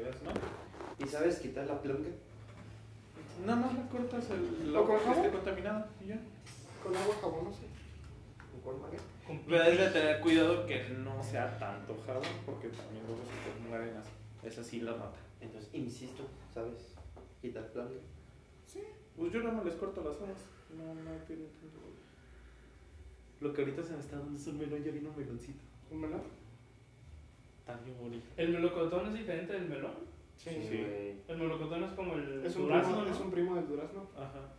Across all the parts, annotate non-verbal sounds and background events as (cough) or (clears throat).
quedas, ¿no? ¿Y sabes quitar la plunga? Nada más la cortas el ¿O con que jabón? esté contaminado y ya. Con agua jabonosa. ¿Con cuál marca? Pero debes de tener cuidado que no sea tanto jabón porque también luego se te mueren arenas. Esa sí la mata. Entonces, insisto, ¿sabes? Quitar plunga. Sí, pues yo nada más les corto las hojas. No, no tiene tanto. Lo que ahorita se me está dando es un melón, ya vino un meloncito. ¿Un melón? Tan bien bonito. ¿El melocotón es diferente del melón? Sí. güey. El melocotón es como el Es un, durazno, primo, ¿no? es un primo del durazno. Ajá.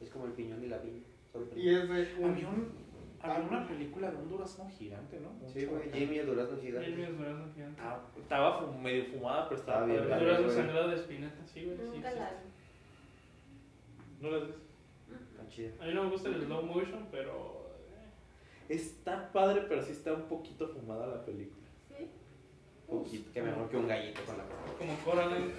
Es como el piñón y la piña. Y es de un... Había, un, había una película de un durazno gigante, ¿no? Sí, güey. Jamie el durazno el gigante. mío es durazno gigante. Ah, estaba medio fumada, pero estaba Estaba bien el durazno sangrado de espinaca, sí, güey. sí, Nunca sí. la ¿No las ves? Tan chida. A mí no me gusta el slow motion, pero. eh, Está padre, pero sí está un poquito fumada la película. Poquito. Que mejor que un gallito con la Como Coraline.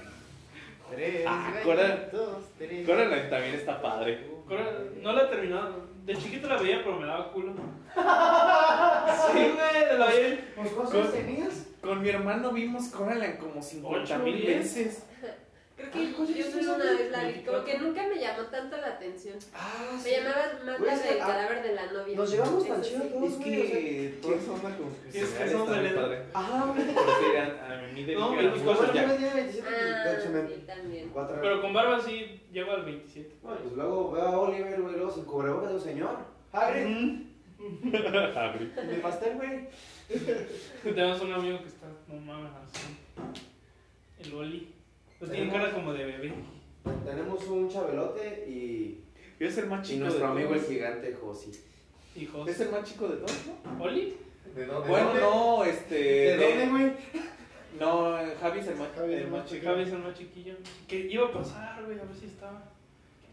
Tres Ah, Cora- gallitos, tres. Coraline también está padre. Coraline- No la he terminado. De chiquito la veía, pero me daba culo. (laughs) Sí, güey, la veía. ¿Pues Con- cuántos tenías? Con mi hermano vimos Coraline como 50 mil veces. Creo que yo solo una vez la vi, como que nunca me llamó tanto la atención. Ah, Me llamaba más la del ah, cadáver de la novia. Nos llevamos tan Eso chido sí. todos, Es que onda como que Sí, es que somos de la- padre. Ajá, güey. Porque a, mí de No, que y era pues muy cuando ya- Yo tenía 27 Ah, se me- sí, también. cuatro Pero con barba sí llego al 27. Bueno, pues luego veo a Oliver, güey, luego sin cubrebocas, digo, señor. Hagrid, Abrí. mi pastel, güey. Tenemos un amigo que está, no mames, así. El Oli. Pues tiene cara como de bebé. Tenemos un chabelote y, Es el más y chico nuestro de amigo el todos. gigante Josi. Hijos. Es el más chico de todos, ¿no? ¿Oli? ¿De dónde? Bueno, no, este. ¿De dónde, güey? No, Javi es el más, Javi es el el más más chico. Javi es el más chiquillo. Que iba a pasar, güey, a ver si estaba.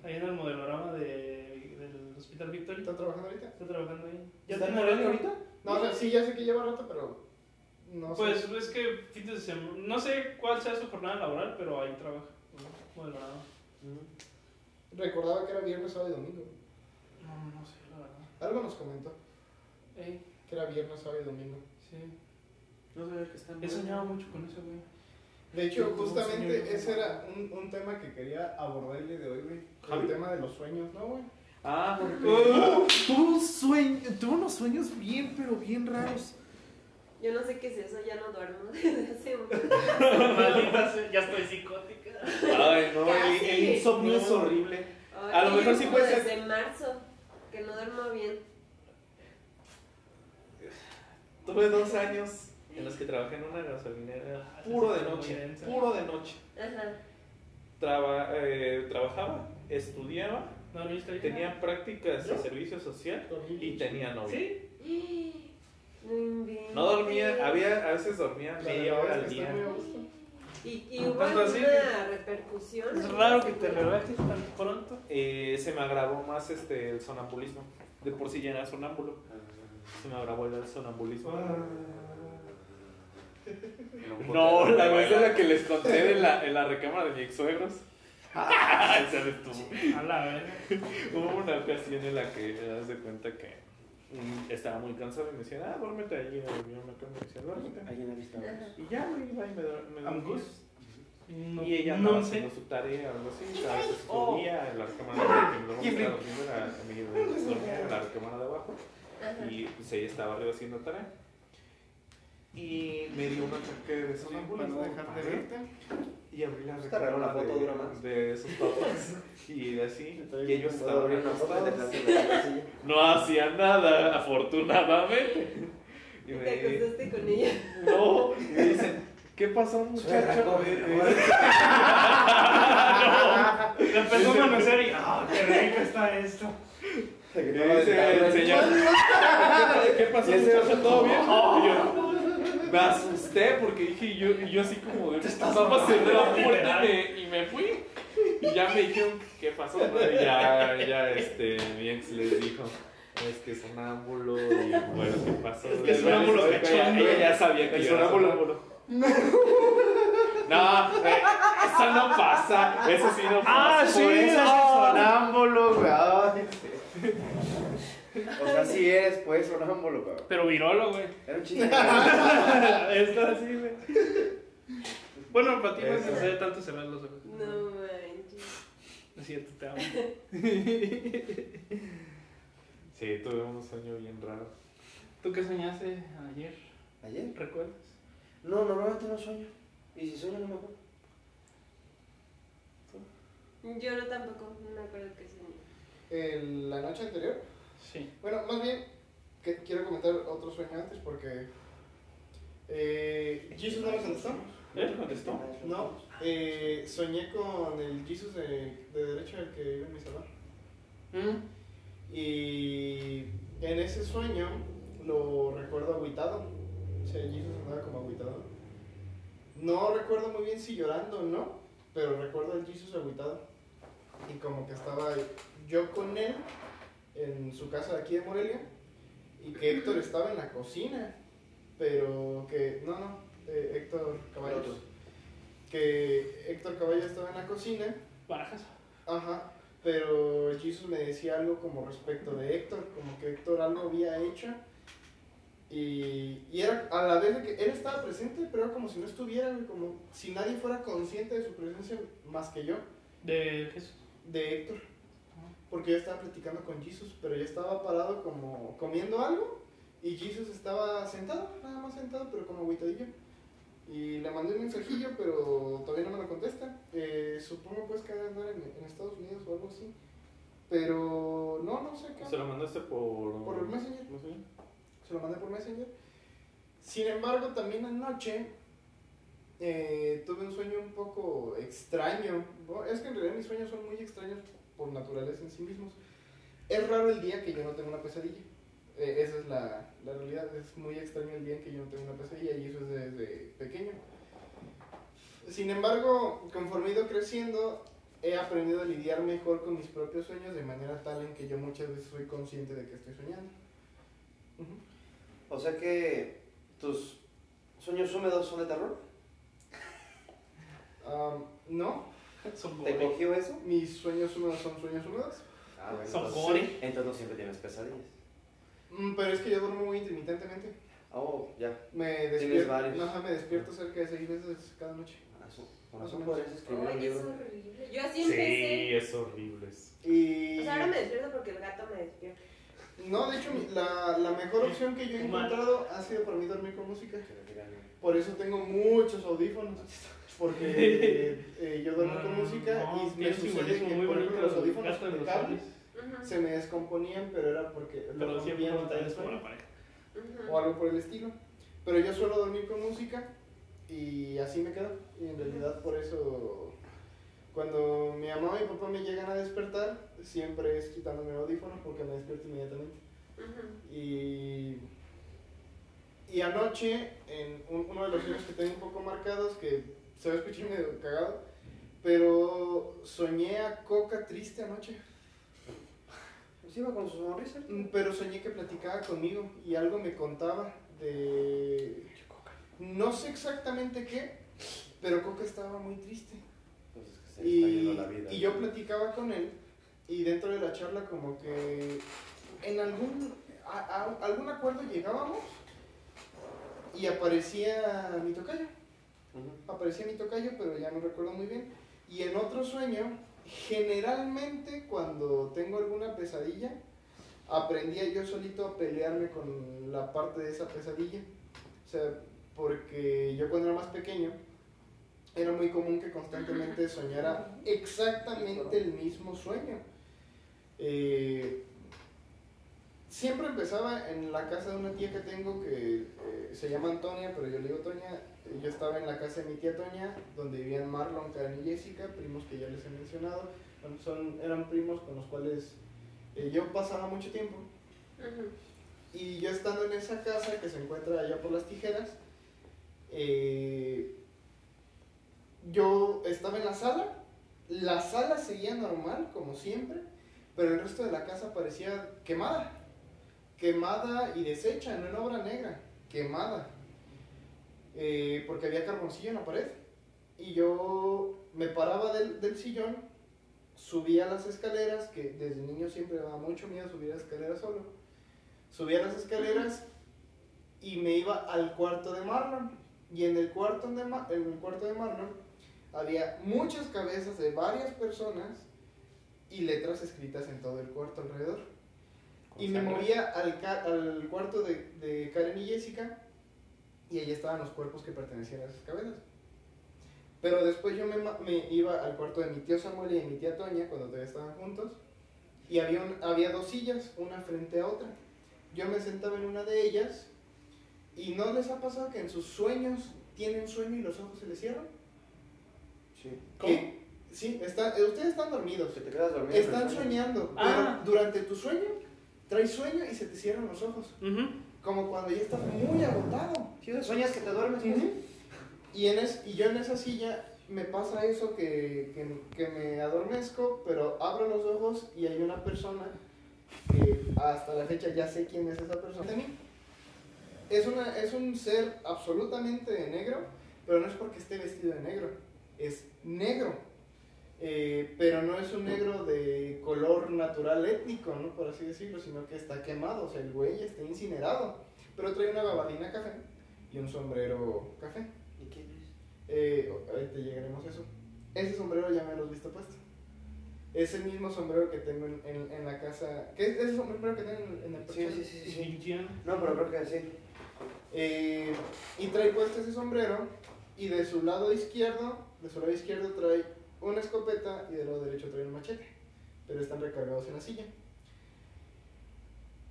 Ahí en el modelorama de, del Hospital Victoria. ¿Está trabajando ahorita? Está trabajando ahí. ¿Está en tiene Morelia ahorita? No, sí, ya sé que lleva rato, pero no Pues sé. es que fines de semana. No sé cuál sea su jornada laboral, pero ahí trabaja. Modelorama. Recordaba que era viernes, sábado y domingo. No, no sé, la verdad. Algo nos comentó, que era viernes, sábado y domingo. sí. No sabía que está en He soñado mucho con eso, güey. De hecho, ¿Cómo justamente ese era un, un tema que quería abordar el día de hoy, güey. Javi. El tema de los sueños, ¿no, güey? Ah, porque. tuvo, un sueño, tuvo unos sueños bien, pero bien raros. Yo no sé qué es eso, ya no duermo (laughs) desde hace un (laughs) Maldita sea, ya estoy psicótica. Ay, no, el, el insomnio es horrible. Ay, A lo mejor sí puede ser- Desde marzo, que no duermo bien. Tuve dos años en los que trabajé en una gasolinera puro de noche, puro de noche. Ajá. Traba- eh, trabajaba, estudiaba, tenía prácticas de servicio social y tenía novia. ¿Sí? (gasps) No dormía, había, a veces dormía media hora es al día. Y, y hubo así alguna repercusión. Es raro que te relajes tan pronto. Eh, se me agravó más este, el sonambulismo. De por sí ya era sonámbulo. Se me agravó el sonambulismo. (laughs) No, la vez de la que les conté de la, en la recámara de mis ex suegros. (laughs) Esa eres tú. A la verga. (laughs) Hubo una ocasión en la que te das de cuenta que estaba muy cansado y me decían, ah, duérmete allí. Y yo me quedé y me decían, duérmete. Ahí en la. Y ya me iba y me, me dormía. No, Y ella no sé. haciendo su tarea o algo así, a veces Oh. (laughs) dormía en la recámara de abajo, luego me estaba durmiendo en la- en recámara de abajo y pues ella estaba arriba haciendo tarea. Y me dio un ataque de Para sonambulismo. no dejar de paré verte. Y abrí la Está raro, la foto de, dura más. de esos papás. (laughs) Y así, (laughs) y ellos estaban abrir una foto (laughs) de acostados. la. No hacían nada, afortunadamente. Y me, te acostaste con ella. no, y me dicen, ¿qué pasó muchacho? Eh, come. Le empezó a conocer y. ¡Ah, qué rico está esto! Y dice el señor, ¿qué, pasó muchacho? ¿Todo bien? Y yo me asusté porque dije, y yo, yo así como de, vamos a cerrar la puerta y me, y me fui. Y ya me dijeron, ¿qué pasó? Y ya, ya, este, mi ex les dijo, es que es sonámbulo y bueno, ¿qué pasó? Es que es sonámbulo Ella- cachondo. Ella ya sabía que El yo era sonámbulo. (laughs) No, eh, eso no pasa, eso sí no pasa. Ah, sí, Por eso es ah. sonámbulo, güey. O sea, sí eres, pues, sonámbulo, güey. Pero virolo, güey. Era un (laughs) chiste. Está así, güey. Bueno, para ti no se ve tanto cerrar los ojos. No manches. Es cierto, te amo. (laughs) Sí, tuve un sueño bien raro. ¿Tú qué soñaste ayer? ¿Ayer? ¿Recuerdas? No, normalmente no sueño. Y si sueño no me acuerdo. Yo no tampoco, no me acuerdo qué soñé. El- la noche anterior. Sí. Bueno, más bien, que quiero comentar otro sueño antes porque. Eh, ¿Jesus no me contestó? ¿Él contestó? No, eh, soñé con el Jesus de, de derecha, el que vive en mi salón. Y en ese sueño lo recuerdo agüitado. O sea, Jesus andaba como agüitado. No recuerdo muy bien si llorando o no, pero recuerdo al Jesus agüitado. Y como que estaba yo con él en su casa de aquí de Morelia y que Héctor estaba en la cocina. Pero que, no, no, eh, Héctor Caballos. Que Héctor Caballos estaba en la cocina Barajas. Ajá, pero Jesus me decía algo como respecto de Héctor, como que Héctor algo había hecho y, y era a la vez de que él estaba presente, pero era como si no estuviera, como si nadie fuera consciente de su presencia más que yo, ¿De Jesús? de Héctor, porque yo estaba platicando con Jesus, pero yo estaba parado como comiendo algo y Jesus estaba sentado, nada más sentado, pero como agüitadillo. Y le mandé un mensajillo, pero todavía no me lo contesta. Eh, supongo pues que andar en, en Estados Unidos o algo así. Pero no, no sé qué. ¿Se lo mandaste por...? Por el Messenger. Messenger? Se lo mandé por Messenger. Sin embargo, también anoche eh, tuve un sueño un poco extraño. Es que en realidad mis sueños son muy extraños por naturaleza en sí mismos. Es raro el día que yo no tengo una pesadilla. Eh, esa es la, la realidad. Es muy extraño el día en que yo no tengo una pesadilla y eso es desde pequeño. Sin embargo, conforme he ido creciendo, he aprendido a lidiar mejor con mis propios sueños de manera tal en que yo muchas veces soy consciente de que estoy soñando. Ujú. O sea que tus sueños húmedos son de terror. Am, no, (laughs) Son ¿Te cogió eso? mis sueños húmedos son sueños húmedos. Ah, bueno, Son entonces- gore. Entonces no siempre tienes pesadillas. Mm, pero es que yo duermo muy intermitentemente. Oh, ya. Me despierto, varios. ajá, me despierto cerca de seis veces cada noche. Con razón- Con razón podrías escribir un Oye, es libro. horrible. Yo así Sí, empecé. es horrible. Y... O sea, ahora me despierto porque el gato me despierta. No, de hecho, la, la mejor opción que yo he encontrado ha sido para mí dormir con música. Por eso tengo muchos audífonos. Porque (laughs) eh, yo duermo con música No, y me sucede que muy por ejemplo, los audífonos de de los cable zombies. Ujú, se me descomponían, pero era porque Pero lo siempre rompía a no mitad del traes como sueño. la pareja. ujú. o algo por el estilo. Pero yo suelo dormir con música y así me quedo. Y en realidad por eso cuando mi mamá y mi papá me llegan a despertar, siempre es quitándome el audífono porque me despierto inmediatamente. Y, y anoche, en un- uno de los sueños que tengo un poco marcados, que se va a escuchar medio cagado, pero soñé a Coca triste anoche. Pues iba con su sonrisa. Mm, Pero soñé que platicaba conmigo y algo me contaba de... No sé exactamente qué, pero Coca estaba muy triste. Pues que se Y, yendo la vida. y yo platicaba con él y dentro de la charla como que en algún, a, a- algún acuerdo llegábamos y aparecía mi tocayo. Aparecía mi tocayo, pero ya no recuerdo muy bien. Y en otro sueño, generalmente cuando tengo alguna pesadilla, aprendía yo solito a pelearme con la parte de esa pesadilla. O sea, porque yo cuando era más pequeño, era muy común que constantemente soñara exactamente el mismo sueño. Eh, siempre empezaba en la casa de una tía que tengo que eh, se llama Antonia, pero yo le digo Toña. Yo estaba en la casa de mi tía Toña, donde vivían Marlon, Karen y Jessica, primos que ya les he mencionado. Bueno, Son, eran primos con los cuales eh, yo pasaba mucho tiempo. Y yo estando en esa casa que se encuentra allá por las tijeras, eh, yo estaba en la sala, la sala seguía normal, como siempre, pero el resto de la casa parecía quemada. Quemada y deshecha, no en obra negra, quemada. Eh, porque había carboncillo en la pared. Y yo me paraba del, del sillón, subía las escaleras, que desde niño siempre me daba mucho miedo subir las escaleras solo subía las escaleras y me iba al cuarto de Marlon. Y en el cuarto de, Ma- en el cuarto de Marlon había muchas cabezas de varias personas y letras escritas en todo el cuarto alrededor. Y me sangre. movía al, al cuarto de, de Karen y Jessica y ahí estaban los cuerpos que pertenecían a esas cabezas. Pero después yo me, iba al cuarto de mi tío Samuel y de mi tía Toña cuando todavía estaban juntos y había, un- había dos sillas, una frente a otra. Yo me sentaba en una de ellas y ¿no les ha pasado que en sus sueños tienen sueño y los ojos se les cierran? Sí. Que- sí, está- eh, ustedes están dormidos. Que te quedas dormido. Están soñando, Ah. pero durante tu sueño traes sueño y se te cierran los ojos. Como cuando ya estás muy agotado. Sí, sueñas que te duermes. pues. y, en es, y yo en esa silla me pasa eso que, que, que me adormezco, pero abro los ojos y hay una persona que hasta la fecha ya sé quién es esa persona. Es, una, es un ser absolutamente de negro, pero no es porque esté vestido de negro, es negro. Eh, pero no es un negro de color natural étnico, ¿no? Por así decirlo, sino que está quemado, o sea, el güey está incinerado. Pero trae una gabardina café y un sombrero café. ¿Y quién es? Eh, ahorita llegaremos a eso. Ese sombrero ya me lo has visto puesto. Es el mismo sombrero que tengo en, en, en la casa. ¿Qué es ese sombrero que tengo en, en el Sí, perchero? sí, sí, sí, sí. Indiana. No, pero creo que sí. Eh, y trae puesto ese sombrero y de su lado izquierdo, de su lado izquierdo trae una escopeta y del lado derecho trae un machete, pero están recargados en la silla.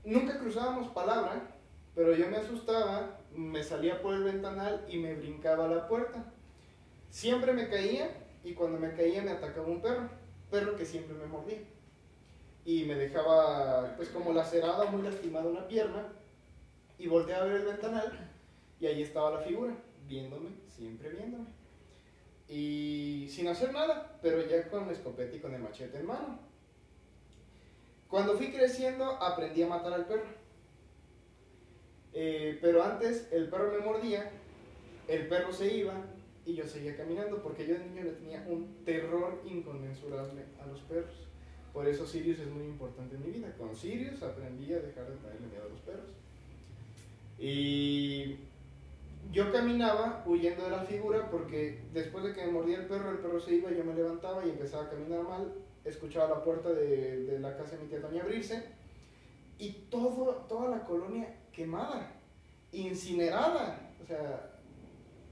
Nunca cruzábamos palabra, pero yo me asustaba, me salía por el ventanal y me brincaba a la puerta. Siempre me caía y cuando me caía me atacaba un perro, perro que siempre me mordía. Y me dejaba pues como lacerada, muy lastimada una pierna y volteé a ver el ventanal y ahí estaba la figura, viéndome, siempre viéndome. Y sin hacer nada, pero ya con la escopeta y con el machete en mano. Cuando fui creciendo aprendí a matar al perro. Eh, pero antes el perro me mordía, el perro se iba y yo seguía caminando porque yo de niño le tenía un terror inconmensurable a los perros. Por eso Sirius es muy importante en mi vida. Con Sirius aprendí a dejar de tenerle miedo a los perros. Y yo caminaba huyendo de la figura porque después de que me mordía el perro, el perro se iba, yo me levantaba y empezaba a caminar mal. Escuchaba la puerta de, de la casa de mi tía Toña abrirse y todo, toda la colonia quemada, incinerada. O sea,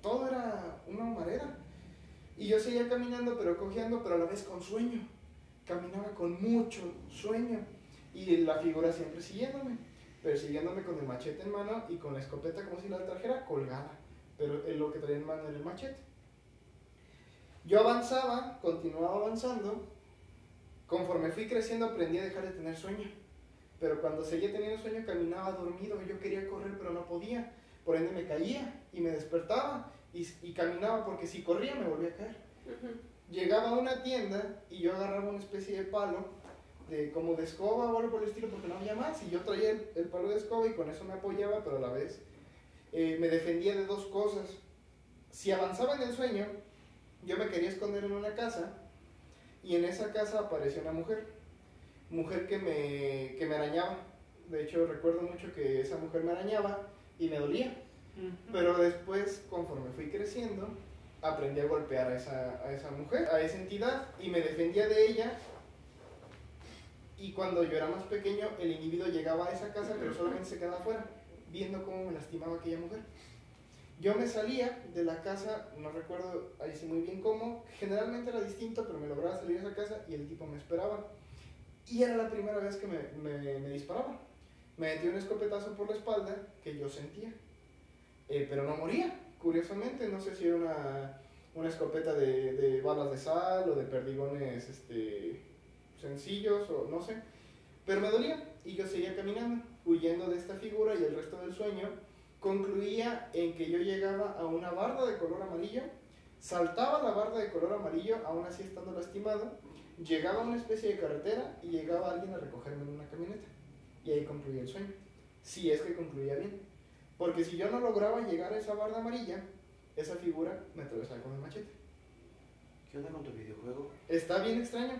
todo era una humareda. Y yo seguía caminando, pero cojeando, pero a la vez con sueño. Caminaba con mucho sueño. Y la figura siempre siguiéndome persiguiéndome con el machete en mano y con la escopeta como si la trajera colgada, pero lo que traía en mano era el machete. Yo avanzaba, continuaba avanzando, conforme fui creciendo aprendí a dejar de tener sueño, pero cuando seguía teniendo sueño caminaba dormido, yo quería correr pero no podía, por ende me caía y me despertaba y, y caminaba porque si corría me volvía a caer. Llegaba a una tienda y yo agarraba una especie de palo de como de escoba o algo por el estilo porque no había más. Y yo traía el, el palo de escoba y con eso me apoyaba pero a la vez eh, me defendía de dos cosas. Si avanzaba en el sueño yo me quería esconder en una casa y en esa casa apareció una mujer mujer que me, que me arañaba de hecho recuerdo mucho que esa mujer me arañaba y me dolía pero después conforme fui creciendo aprendí a golpear a esa, a esa mujer, a esa entidad y me defendía de ella y cuando yo era más pequeño, el individuo llegaba a esa casa, pero solamente se quedaba afuera, viendo cómo me lastimaba aquella mujer. Yo me salía de la casa, no recuerdo ahí sí muy bien cómo, generalmente era distinto, pero me lograba salir de esa casa y el tipo me esperaba. Y era la primera vez que me, me, me disparaba. Me metió un escopetazo por la espalda que yo sentía, Eh, pero no moría, curiosamente. No sé si era una, una escopeta de, de balas de sal o de perdigones este, sencillos o no sé. Pero me dolía y yo seguía caminando, huyendo de esta figura y el resto del sueño concluía en que yo llegaba a una barda de color amarillo, saltaba la barda de color amarillo, aún así estando lastimado, llegaba a una especie de carretera y llegaba alguien a recogerme en una camioneta. Y ahí concluía el sueño, si es que concluía bien. Porque si yo no lograba llegar a esa barda amarilla, esa figura me atravesaba con el machete. ¿Qué onda con tu videojuego? Está bien extraño.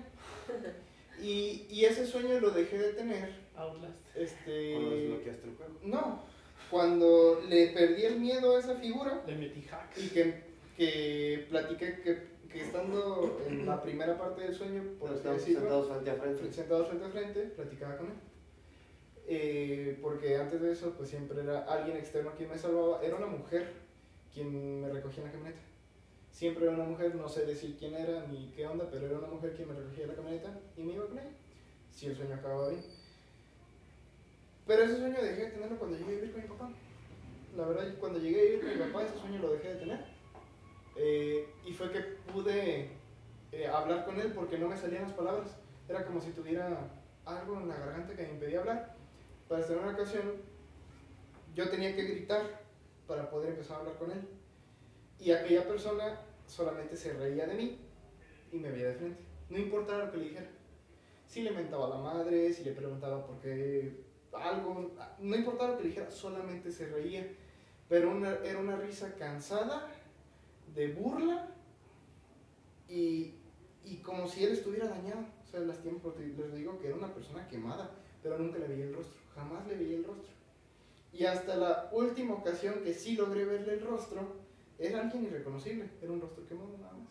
(laughs) Y, y ese sueño lo dejé de tener. Outlast. ¿O lo Este. desbloqueaste el juego? No, cuando le perdí el miedo a esa figura Le metí hacks. y que, que platiqué que, que estando en la primera parte del sueño, por así decirlo, sentados frente a frente. fre- sentados frente a frente, platicaba con él. Eh, porque antes de eso, pues siempre era alguien externo quien me salvaba. Era una mujer quien me recogía en la camioneta. Siempre era una mujer, no sé decir quién era ni qué onda, pero era una mujer quien me recogía en la camioneta y me iba con ella. Si el sueño acababa bien. Pero ese sueño dejé de tenerlo cuando llegué a vivir con mi papá. La verdad, cuando llegué a vivir con mi papá, ese sueño lo dejé de tener. Eh, y fue que pude eh, hablar con él porque no me salían las palabras. Era como si tuviera algo en la garganta que me impedía hablar. Para en una ocasión, yo tenía que gritar para poder empezar a hablar con él. Y aquella persona solamente se reía de mí y me veía de frente. No importaba lo que le dijera. Si le mentaba a la madre, si le preguntaba por qué algo, no importaba lo que le dijera, solamente se reía. Pero era una risa cansada, de burla y, y como si él estuviera dañado. O sea, las tiempos les digo que era una persona quemada, pero nunca le veía el rostro, jamás le veía el rostro. Y hasta la última ocasión que sí logré verle el rostro, era alguien irreconocible, era un rostro quemado nada más.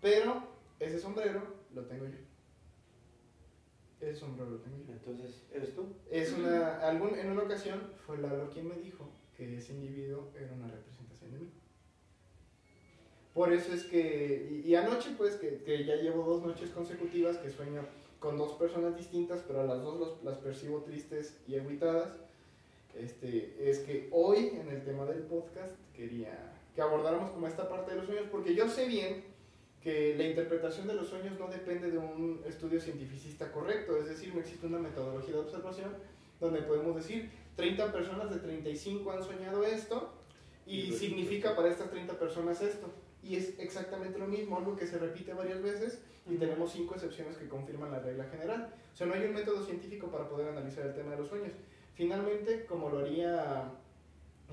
Pero ese sombrero lo tengo yo. Ese sombrero lo tengo yo. Entonces, ¿eres tú? Es una, algún, en una ocasión fue Lalo quien me dijo que ese individuo era una representación de mí. Por eso es que, y, y anoche pues que, que ya llevo dos noches consecutivas que sueño con dos personas distintas, pero a las dos los- las percibo tristes y agüitadas, este, es que hoy en el tema del podcast quería que abordáramos como esta parte de los sueños, porque yo sé bien que la interpretación de los sueños no depende de un estudio cientificista correcto, es decir, no existe una metodología de observación donde podemos decir 30 personas de 35 han soñado esto y significa para estas 30 personas esto. Y es exactamente lo mismo, algo que se repite varias veces y tenemos cinco excepciones que confirman la regla general. O sea, no hay un método científico para poder analizar el tema de los sueños. Finalmente, como lo haría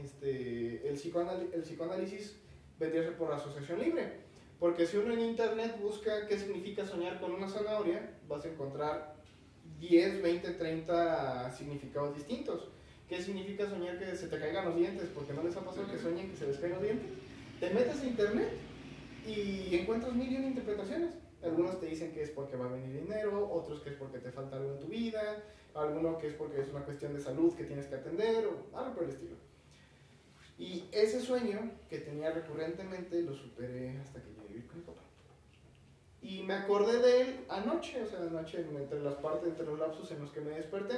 este, el, psicoanal- el psicoanálisis, vendría a ser por asociación libre. Porque si uno en internet busca qué significa soñar con una zanahoria, vas a encontrar 10, 20, 30 significados distintos. ¿Qué significa soñar que se te caigan los dientes? Porque no les ha pasado que sueñen que se les caigan los dientes. Te metes a internet y encuentras mil y una interpretaciones. Algunos te dicen que es porque va a venir dinero, otros que es porque te falta algo en tu vida, alguno que es porque es una cuestión de salud que tienes que atender o algo por el estilo. Y ese sueño que tenía recurrentemente lo superé hasta que llegué a vivir con mi papá. Y me acordé de él anoche, o sea, anoche entre las partes, entre los lapsos en los que me desperté,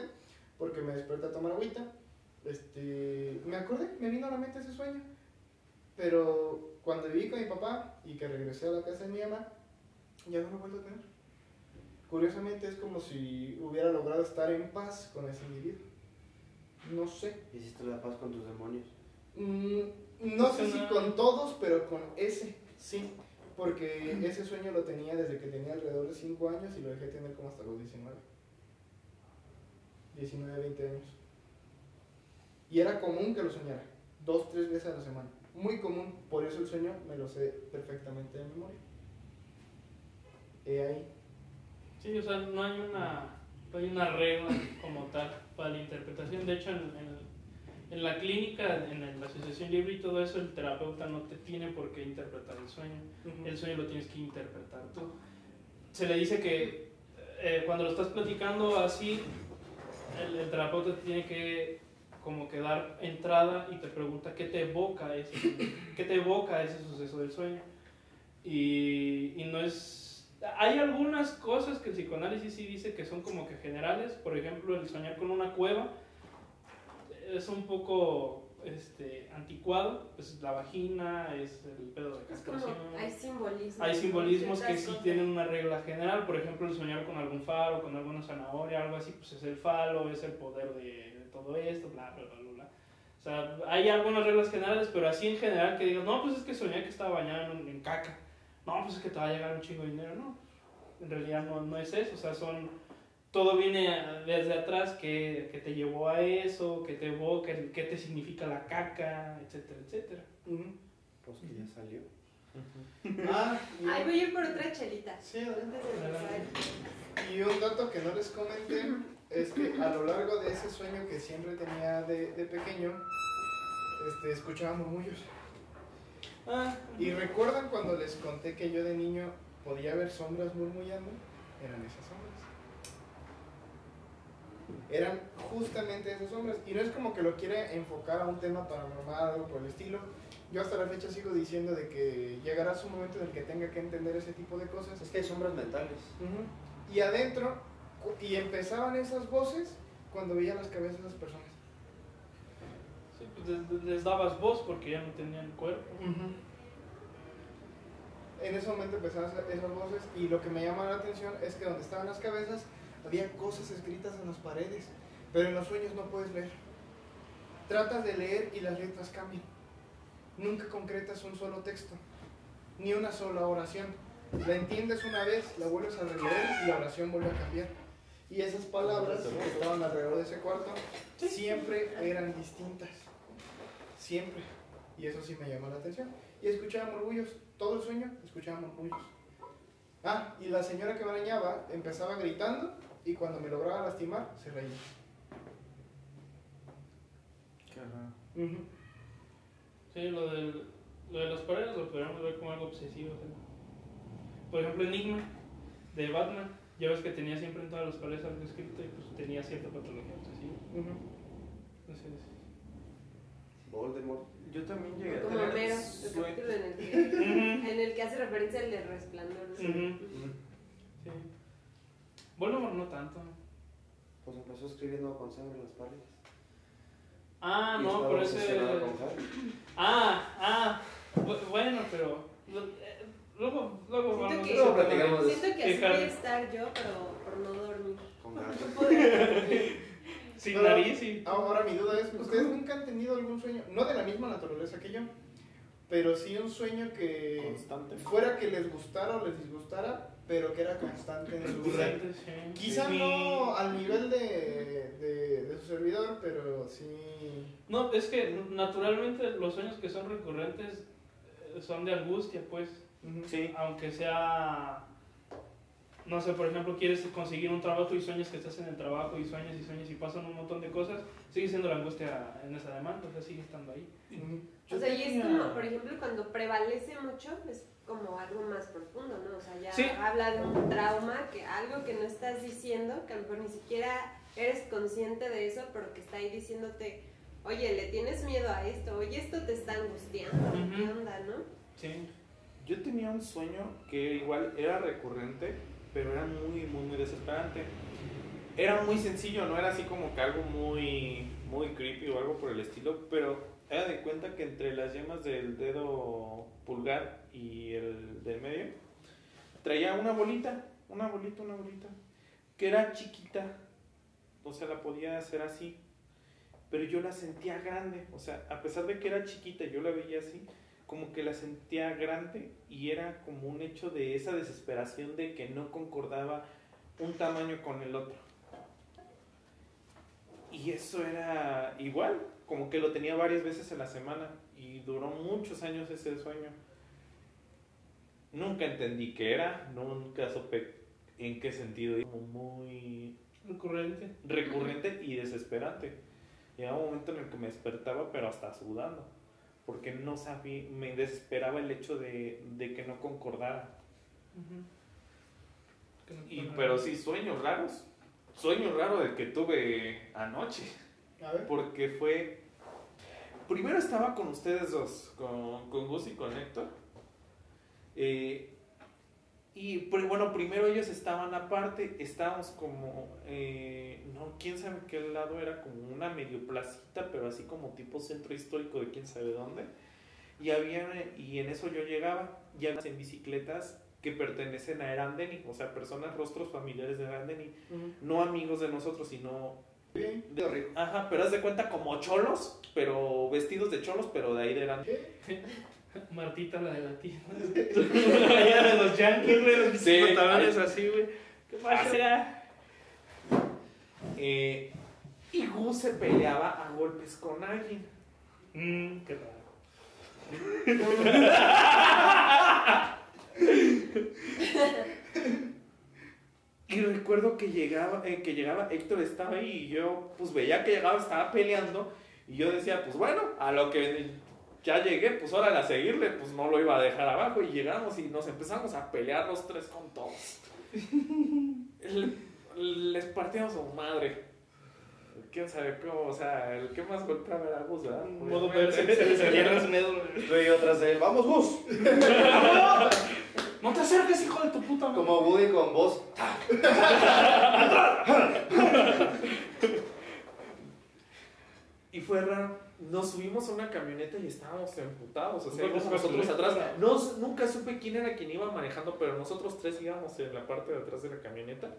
porque me desperté a tomar agüita. Este, me acordé, me vino a la mente ese sueño. Pero cuando viví con mi papá y que regresé a la casa de mi mamá, ya no lo he vuelto a tener. Curiosamente es como si hubiera logrado estar en paz con ese individuo. No sé. Hiciste la paz con tus demonios. Mm, no sé si con todos, pero con ese, sí. Porque ese sueño lo tenía desde que tenía alrededor de 5 años y lo dejé tener como hasta los 19. 19, 20 años. Y era común que lo soñara, dos, tres veces a la semana. Muy común, por eso el sueño me lo sé perfectamente de memoria. He ahí. Sí, o sea, no hay una, no hay una regla como tal para la interpretación. De hecho, en, en- en la clínica, en la asociación libre y todo eso, el terapeuta no te tiene por qué interpretar el sueño. El sueño lo tienes que interpretar tú. Se le dice que eh, cuando lo estás platicando así, el, el terapeuta te tiene que como que dar entrada y te pregunta qué te evoca ese, qué te evoca ese suceso del sueño. Y, y no es... Hay algunas cosas que el psicoanálisis sí dice que son como que generales, por ejemplo, el soñar con una cueva es un poco este, anticuado, pues la vagina, es el pedo de castración. hay simbolismos. Hay simbolismos que sí tienen una regla general, por ejemplo, el soñar con algún falo, con alguna zanahoria, algo así, pues es el falo, es el poder de, de todo esto, bla, bla, bla, bla. O sea, hay algunas reglas generales, pero así en general que digas, no, pues es que soñé que estaba bañado en, en caca. No, pues es que te va a llegar un chingo de dinero. No, en realidad no, no es eso, o sea, son... Todo viene desde atrás, que, que te llevó a eso, que te evoca, qué te significa la caca, etcétera, etcétera. Ujú. Pues que ya salió. Ah, y- Ay, voy a ir por otra chelita. Sí, adelante. Y un dato que no les comenté es que a lo largo de ese sueño que siempre tenía de, de pequeño, este, escuchaba murmullos. Ah, Y recuerdan cuando les conté que yo de niño podía ver sombras murmullando, eran esas sombras. Eran justamente esas sombras. Y no es como que lo quiera enfocar a un tema paranormal o algo por el estilo. Yo hasta la fecha sigo diciendo de que llegará su momento en el que tenga que entender ese tipo de cosas. Es que hay sombras mentales. Y adentro, y empezaban esas voces cuando veía las cabezas de las personas. sí, pues les, dabas voz porque ya no tenían cuerpo. En ese momento empezaban esas esas voces y lo que me llama la atención es que donde estaban las cabezas había cosas escritas en las paredes, pero en los sueños no puedes leer. Tratas de leer y las letras cambian. Nunca concretas un solo texto, ni una sola oración. La entiendes una vez, la vuelves a releer y la oración vuelve a cambiar. Y esas palabras que estaban alrededor de ese cuarto siempre eran distintas. Siempre. Y eso sí me llamó la atención. Y escuchaba murmullos. Todo el sueño escuchaba murmullos. Ah, y la señora que me arañaba empezaba gritando y cuando me lograba lastimar se reía. Qué raro. Sí, lo, del, lo de las paredes lo podríamos ver como algo obsesivo. sea. Por ejemplo, Enigma de Batman, ya ves que tenía siempre en todas las paredes algo escrito y pues tenía cierta patología obsesiva. Ujú. Entonces, Voldemort. Yo también llegué a Como tener Homero, capítulo en el que, en el que hace referencia al de resplandor. sí. Voldemort no tanto. Pues empezó escribiendo con sangre en las paredes. Ah, Y no, pero ese... con. Ah, ah, bu- bueno, pero... Luego, luego Siento vamos que- Luego platicamos de eso. Siento que así voy a estar yo, pero por no dormir. Con. (laughs) Sin Pero- nariz y... Ahora mi duda es, ¿ustedes nunca han tenido algún sueño, no de la misma naturaleza que yo, pero sí un sueño que Constante. fuera que les gustara o les disgustara, pero que era constante en su vida? Sí. Quizá no al nivel de, de, de su servidor, pero sí... No, es que naturalmente los sueños que son recurrentes eh, son de angustia, pues. Sí. Aunque sea, no sé, por ejemplo, quieres conseguir un trabajo y sueñas que estás en el trabajo y sueñas y sueñas y pasan un montón de cosas, sigue siendo la angustia en esa demanda, o sea, sigue estando ahí. O sea, y es como, por ejemplo, cuando prevalece mucho, es como algo más profundo, ¿no? O sea, ya Sí. habla de un trauma, que algo que no estás diciendo, que a lo mejor ni siquiera eres consciente de eso, pero que está ahí diciéndote, oye, le tienes miedo a esto, oye, esto te está angustiando, ¿qué Ujú. onda, no? Sí. Yo tenía un sueño que igual era recurrente, pero era muy, muy, muy desesperante. Era muy sencillo, no era así como que algo muy, muy creepy o algo por el estilo, pero era de cuenta que entre las yemas del dedo pulgar y el del medio traía una bolita, una bolita, una bolita, que era chiquita, o sea, la podía hacer así, pero yo la sentía grande, o sea, a pesar de que era chiquita, yo la veía así, como que la sentía grande y era como un hecho de esa desesperación de que no concordaba un tamaño con el otro. Y eso era igual, como que lo tenía varias veces en la semana y duró muchos años ese sueño. Nunca entendí qué era, nunca supe en qué sentido, como muy Recurrente. recurrente y desesperante. Llegaba un momento en el que me despertaba, pero hasta sudando, porque no sabía, me desesperaba el hecho de, de que no concordara. Y, pero sí, sueños raros. Sueño raro el que tuve anoche, A ver. porque fue... Primero estaba con ustedes dos, con, con Gus y con Héctor. Eh, y bueno, primero ellos estaban aparte, estábamos como, eh, no, quién sabe qué lado era, como una medio placita, pero así como tipo centro histórico de quién sabe dónde. Y, había, y en eso yo llegaba, ya en bicicletas que pertenecen a Erandeni, o sea, personas, rostros familiares de Erandeni, no amigos de nosotros, sino. Qué rico. Ajá, pero haz de cuenta como cholos, pero vestidos de cholos, pero de ahí de Erandeni. (laughs) Martita, la de la tienda. (laughs) Allá de los yankees, güey, los Sí, pantalones así, güey. ¿Qué pasa? Así. Eh, y Gus se peleaba a golpes con alguien. Mmm, qué raro. Y recuerdo que llegaba, eh, que llegaba Héctor estaba ahí y yo pues veía que llegaba, estaba peleando Y yo decía, pues bueno, a lo que ya llegué, pues ahora a seguirle, pues no lo iba a dejar abajo. Y llegamos y nos empezamos a pelear los tres con todos. Le- les partíamos su madre. ¿Quién sabe cómo? O sea, el que más golpeaba era Gus, ¿verdad? Modo ver se le salieron los dedos. Tú y yo de él. ¡Vamos, Gus! (laughs) No te acerques, hijo de tu puta madre. Como Woody con voz. (laughs) Y fue raro. Nos subimos a una camioneta y estábamos emputados. O sea, Nosotros íbamos nosotros atrás. No, nunca supe quién era quien iba manejando, pero nosotros tres íbamos en la parte de atrás de la camioneta.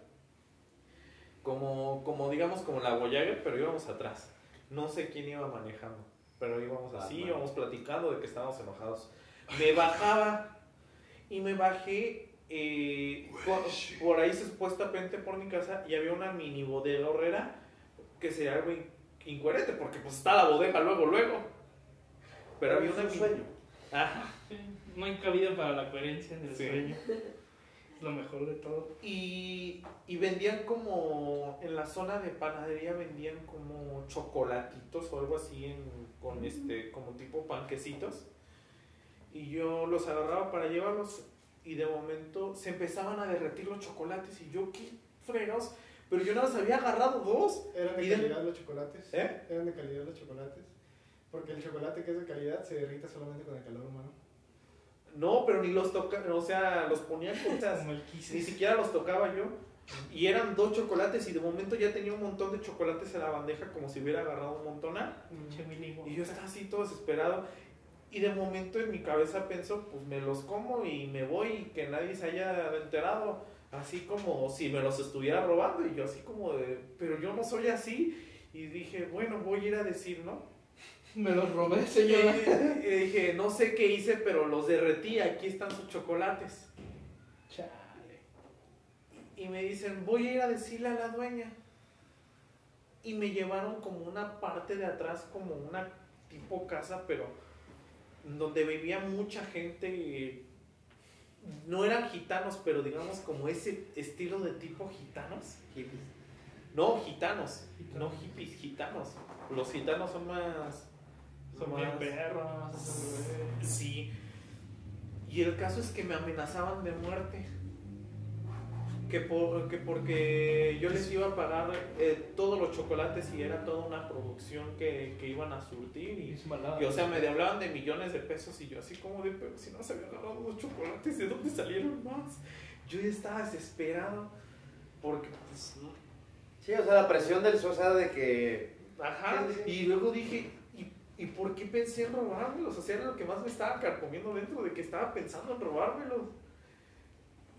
Como, como digamos, como la Voyager, pero íbamos atrás. No sé quién iba manejando, pero íbamos así, Batman. íbamos platicando de que estábamos enojados. Me bajaba y me bajé eh, por, por ahí supuestamente por mi casa y había una mini bodega horrera que sería algo incoherente porque pues está la bodega luego, luego. Pero había un sueño. Ajá. No hay cabida para la coherencia en el Sí. sueño. Es lo mejor de todo. Y, y vendían como, en la zona de panadería vendían como chocolatitos o algo así en, con este, como tipo panquecitos. Y yo los agarraba para llevarlos y de momento se empezaban a derretir los chocolates y yo, qué fregados. Pero yo nada más había agarrado dos. ¿Eran Y de de- calidad los chocolates? ¿Eh? ¿Eran de calidad los chocolates? Porque el chocolate que es de calidad se derrita solamente con el calor humano. No, pero ni los tocaba, o sea, los ponía cosas. Como el Ni siquiera los tocaba yo. Y eran dos chocolates y de momento ya tenía un montón de chocolates en la bandeja como si hubiera agarrado un montonal. Wonka. Y yo estaba así todo desesperado. Y de momento en mi cabeza pienso, pues me los como y me voy y que nadie se haya enterado. Así como si me los estuviera robando. Y yo así como de, pero yo no soy así. Y dije, bueno, voy a ir a decir, ¿no? (laughs) Me los robé, Y, señora. (laughs) y dije, no sé qué hice, pero los derretí. Aquí están sus chocolates. Chale. Y me dicen, voy a ir a decirle a la dueña. Y me llevaron como una parte de atrás, como una tipo casa, pero donde vivía mucha gente. No eran gitanos, pero digamos como ese estilo de tipo gitanos. Hippies. No, gitanos. Gitanos. No hippies, gitanos. Los gitanos son más... Son perros, más güeyes. Sí. Y el caso es que me amenazaban de muerte. Que, por, que porque yo les iba a pagar eh, todos los chocolates y era toda una producción que, que iban a surtir. Y o sea, me hablaban de millones de pesos y yo así como de, pero si no se habían agarrado los chocolates, ¿de dónde salieron más? Yo ya estaba desesperado porque pues... no- Sí, o sea, la presión del o sea, de que. Ajá. Y luego dije, ¿y, ¿y por qué pensé en robármelos? O sea, era lo que más me estaba carcomiendo dentro de que estaba pensando en robármelos.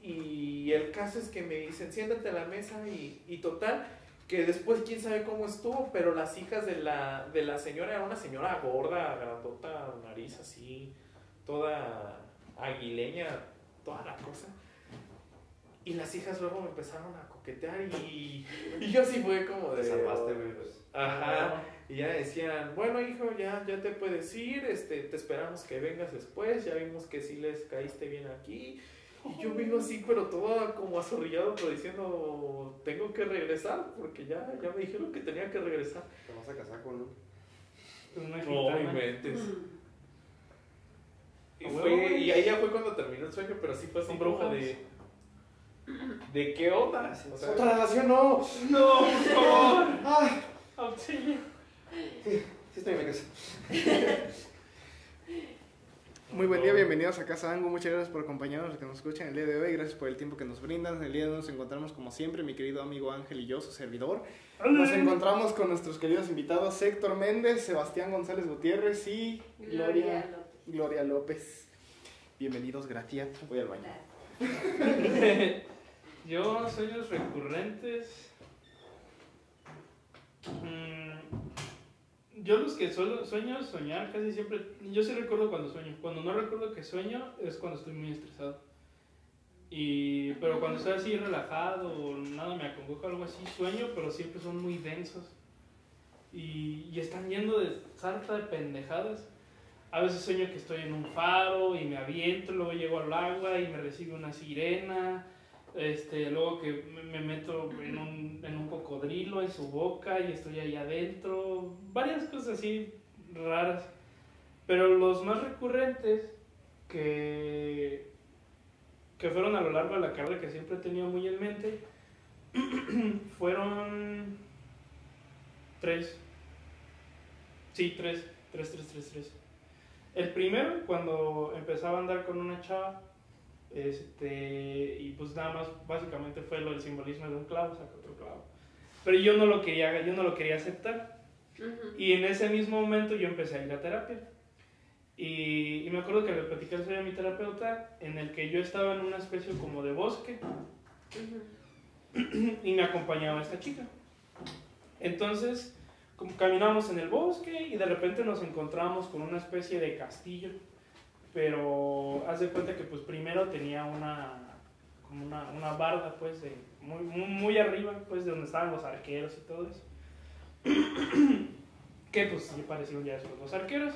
Y el caso es que me dicen, siéntate a la mesa y, y total, que después quién sabe cómo estuvo, pero las hijas de la, de la señora, era una señora gorda, grandota, nariz así, toda aguileña, toda la cosa. Y las hijas luego me empezaron a coquetear y, y yo así fue como de... Te salvaste. Pues. Ajá. Y ya decían, bueno hijo, ya, ya te puedes ir, este, te esperamos que vengas después, ya vimos que sí les caíste bien aquí. Y yo vivo así, pero todo como azorrillado, pero diciendo, tengo que regresar, porque ya, ya me dijeron que tenía que regresar. Te vas a casar con una No gitana. inventes. Y, fue, y ahí ya fue cuando terminó el sueño, pero sí fue así brujas. de... ¿De qué onda? O sea, Otra relación, no. No, por favor. Ay, Auxilio. sí estoy en mi casa. (laughs) Muy buen día, bienvenidos a Casa Angu. Muchas gracias por acompañarnos, los que nos escuchan el día de hoy. Gracias por el tiempo que nos brindan. El día de hoy nos encontramos, como siempre, mi querido amigo Ángel y yo, su servidor. Nos encontramos con nuestros queridos invitados Héctor Méndez, Sebastián González Gutiérrez y Gloria Gloria, López. Gloria López. Bienvenidos, gracias. Voy al baño. (laughs) Yo, sueños recurrentes. Mm, Yo los que suelo, sueño soñar casi siempre. Yo sí recuerdo cuando sueño. Cuando no recuerdo que sueño es cuando estoy muy estresado. Y, pero cuando estoy así relajado o nada me acongoja algo así, sueño, pero siempre son muy densos. Y, y están yendo de sarta de pendejadas. A veces sueño que estoy en un faro y me aviento, luego llego al agua y me recibe una sirena. Este, luego que me- me meto en un, en un cocodrilo en su boca y estoy ahí adentro. Varias cosas así raras. Pero los más recurrentes que, que fueron a lo largo de la carrera que siempre he tenido muy en mente (clears throat) fueron tres. Sí, tres, tres, tres, tres, tres. El primero, cuando empezaba a andar con una chava, este, y pues nada más, básicamente fue lo del simbolismo de un clavo, saca otro clavo. Pero yo no lo quería, yo no lo quería aceptar. Ujú. Y en ese mismo momento yo empecé a ir a terapia. Y, y me acuerdo que le platicé a mi terapeuta, en el que yo estaba en una especie como de bosque Ujú. y me acompañaba esta chica. Entonces, como caminamos en el bosque y de repente nos encontramos con una especie de castillo. Pero haz de cuenta que pues primero tenía una como una, una barda pues de muy, muy, muy arriba pues de donde estaban los arqueros y todo eso. (clears throat) que pues sí parecían ya después los arqueros.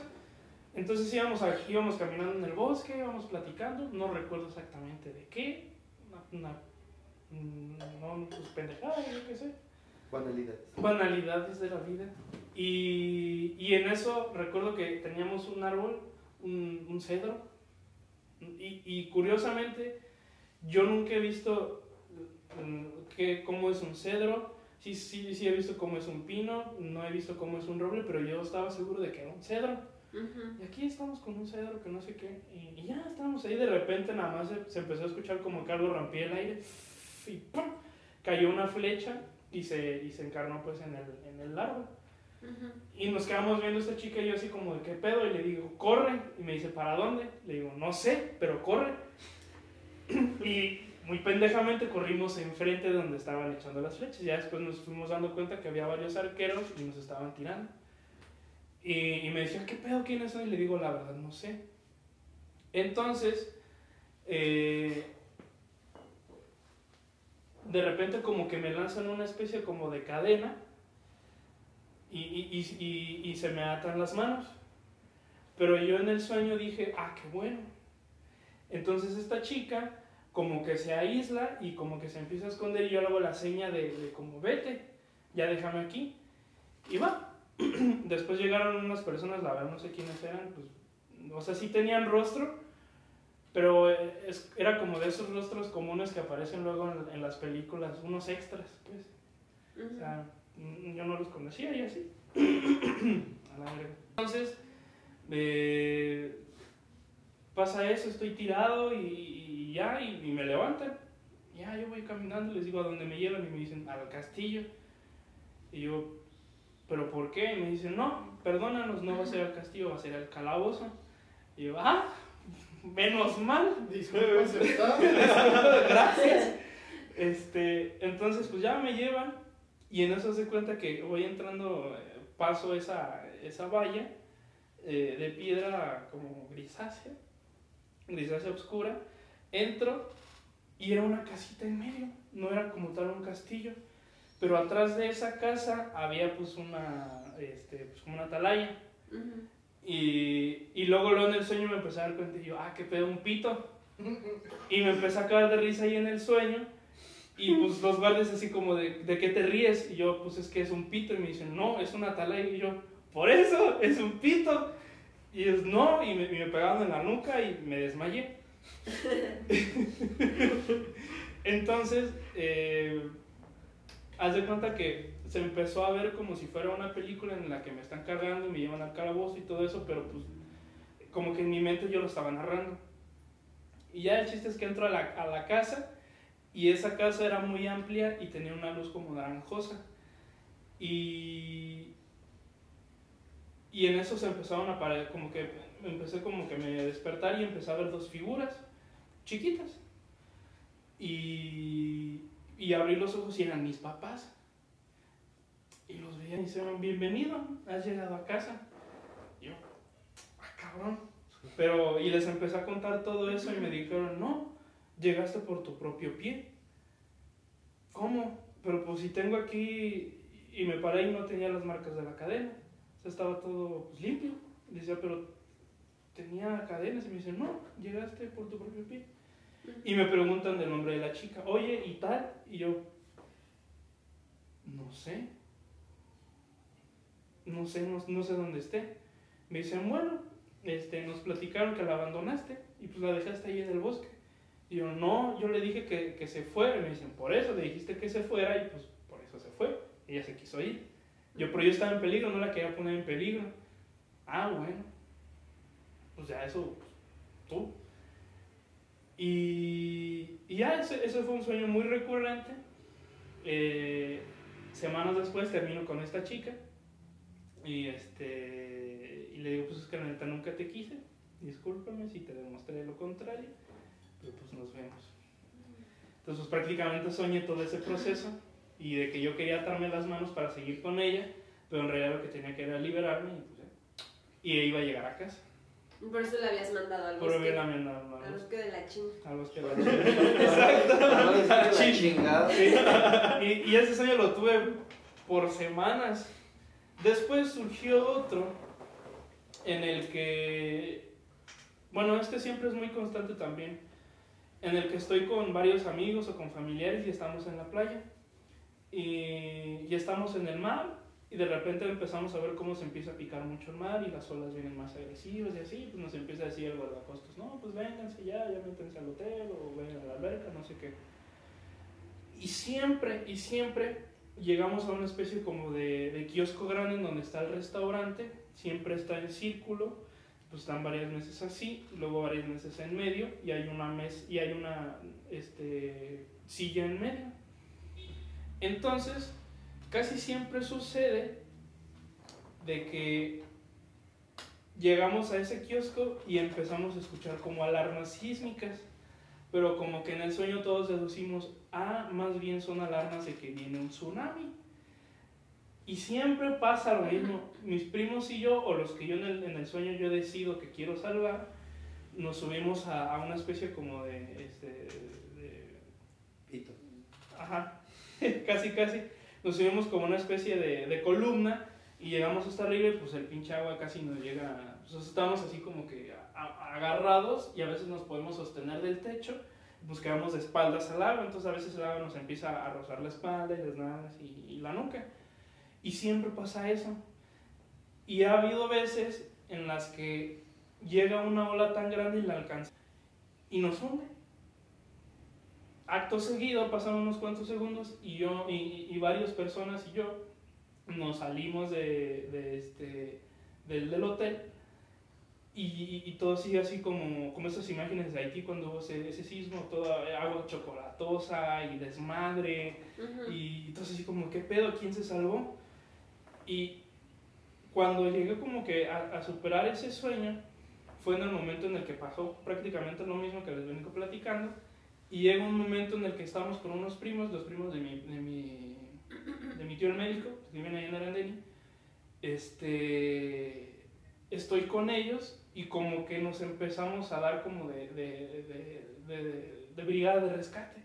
Entonces íbamos, a- íbamos caminando en el bosque, íbamos platicando, no recuerdo exactamente de qué, una, una mm, no, pues pendejada, yo qué sé Banalidad. banalidades de la vida. Y, y en eso recuerdo que teníamos un árbol, un, un cedro, y, y curiosamente yo nunca he visto mm, que, cómo es un cedro, sí, sí, sí he visto cómo es un pino, no he visto cómo es un roble, pero yo estaba seguro de que era un cedro. Y aquí estamos con un cedro que no sé qué. Y, y ya estábamos ahí. De repente nada más se, se empezó a escuchar como que algo rompía el aire. Y ¡pum! cayó una flecha y se, y se encarnó pues en el, en el árbol. Ujú. Y nos quedamos viendo esta chica y yo así como de qué pedo. Y le digo, corre. Y me dice, ¿para dónde? Le digo, no sé, pero corre. (clears throat) Y muy pendejamente corrimos enfrente de donde estaban echando las flechas. Ya después nos fuimos dando cuenta que había varios arqueros y nos estaban tirando. Y, y me decía, ¿qué pedo quiénes son? Y le digo, la verdad, no sé. Entonces, eh, de repente como que me lanzan una especie como de cadena y, y, y, y- se me atan las manos. Pero yo en el sueño dije, ah, qué bueno. Entonces esta chica como que se aísla y como que se empieza a esconder y yo le hago la seña de, de como vete, ya déjame aquí. Y va. (clears throat) Después llegaron unas personas, la verdad no sé quiénes eran, pues, o sea, sí tenían rostro, pero eh, es- era como de esos rostros comunes que aparecen luego en, en las películas, unos extras, pues. O Ujú. sea, mm, yo no los conocía y así. (clears throat) A la verga. Entonces, eh, pasa eso, estoy tirado y, y ya, y, y me levantan. Ya, yo voy caminando, les digo a dónde me llevan y me dicen, al castillo. Y yo, ¿pero por qué? Y me dicen, no, perdónanos, no va a ser al castillo, va a ser al calabozo. Y yo, ah, menos mal. Disculpa aceptada. (laughs) Gracias. Este, entonces, pues ya me llevan y en eso se cuenta que voy entrando, eh, paso esa, esa valla eh, de piedra como grisácea, grisácea oscura, entro y era una casita en medio, no era como tal un castillo, pero atrás de esa casa había pues una, este, pues como una atalaya. Y, y luego, luego en el sueño me empecé a dar cuenta y yo, ah, qué pedo, un pito. (laughs) Y me empecé a caer de risa ahí en el sueño. Y pues los guardias así como de, ¿de qué te ríes? Y yo, pues es que es un pito. Y me dicen, no, es una atalaya. Y yo, por eso, es un pito. Y ellos, no, y me, y me pegaron en la nuca y me desmayé. (laughs) Entonces, eh, haz de cuenta que se empezó a ver como si fuera una película en la que me están cargando y me llevan al calabozo y todo eso, pero pues como que en mi mente yo lo estaba narrando. Y ya el chiste es que entro a la, a la casa y esa casa era muy amplia y tenía una luz como naranjosa. Y, y en eso se empezaron a parar, como que empecé como que me despertar y empecé a ver dos figuras chiquitas. Y, y abrí los ojos y eran mis papás. Y los veía y dijeron, bienvenido, has llegado a casa. Yo, ah, cabrón. Pero, y les empecé a contar todo eso y me dijeron, no, llegaste por tu propio pie. ¿Cómo? Pero pues si tengo aquí, y me paré y no tenía las marcas de la cadena. O sea, estaba todo pues, limpio. Y decía, pero tenía cadenas. Y me dice, no, llegaste por tu propio pie. Y me preguntan del nombre de la chica, oye, ¿y tal? Y yo, no sé. No sé, no, no sé dónde esté. Me dicen, bueno, este, nos platicaron que la abandonaste y pues la dejaste ahí en el bosque. Y yo, no, yo le dije que, que se fuera. Y me dicen, por eso le dijiste que se fuera y pues por eso se fue. Ella se quiso ir. Yo, pero yo estaba en peligro, no la quería poner en peligro. Ah, bueno. Pues ya eso, pues, tú. Y, y ya, ese, ese fue un sueño muy recurrente. Eh, semanas después termino con esta chica. Y este y le digo, pues es que la neta nunca te quise. Discúlpame si te demostré lo contrario. Pero pues nos vemos. Entonces pues, prácticamente soñé todo ese proceso y de que yo quería atarme las manos para seguir con ella, pero en realidad lo que tenía que era liberarme y pues ya. Y iba a llegar a casa. Por eso le habías mandado al Por bosque. haber mandado Al bosque de la chinga. a los que la Exacto. No, es que la chingada. Sí. Y, y ese sueño lo tuve por semanas. Después surgió otro en el que, bueno, este siempre es muy constante también, en el que estoy con varios amigos o con familiares y estamos en la playa. Y, y estamos en el mar y de repente empezamos a ver cómo se empieza a picar mucho el mar y las olas vienen más agresivas y así, pues nos empieza a decir el guardacostas, no, pues vénganse ya, ya métanse al hotel o vengan a la alberca, no sé qué. Y siempre, y siempre llegamos a una especie como de, de kiosco grande en donde está el restaurante, siempre está en círculo, pues están varias mesas así, luego varias mesas en medio y hay una mes y hay una este, silla en medio. Entonces, casi siempre sucede de que llegamos a ese kiosco y empezamos a escuchar como alarmas sísmicas, pero como que en el sueño todos deducimos, ah, más bien son alarmas de que viene un tsunami. Y siempre pasa lo mismo, mis primos y yo, o los que yo en el, en el sueño yo decido que quiero salvar, nos subimos a, a una especie como de, este, de Pito. Ajá, (laughs) casi, casi. Nos subimos como una especie de, de columna y llegamos hasta arriba y pues el pinche agua casi nos llega. Pues estamos así como que a- a- agarrados y a veces nos podemos sostener del techo. Pues quedamos de espaldas al agua, entonces a veces el agua nos empieza a rozar la espalda y las nalgas y, y la nuca. Y siempre pasa eso. Y ha habido veces en las que llega una ola tan grande y la alcanza y nos hunde acto seguido, pasan unos cuantos segundos y yo y, y varias personas y yo nos salimos de, de este, del, del hotel y, y- y todo sigue así como, como esas imágenes de Haití cuando hubo ese, ese sismo, toda agua chocolatosa y desmadre Ujú. y entonces así como, ¿qué pedo? ¿Quién se salvó? Y cuando llegué como que a, a superar ese sueño, fue en el momento en el que pasó prácticamente lo mismo que les vengo platicando. Y llega un momento en el que estamos con unos primos, los primos de mi, de mi, de mi tío el médico, que viven ahí en Arandeni. Este, estoy con ellos y como que nos empezamos a dar como de, de, de- de brigada de rescate.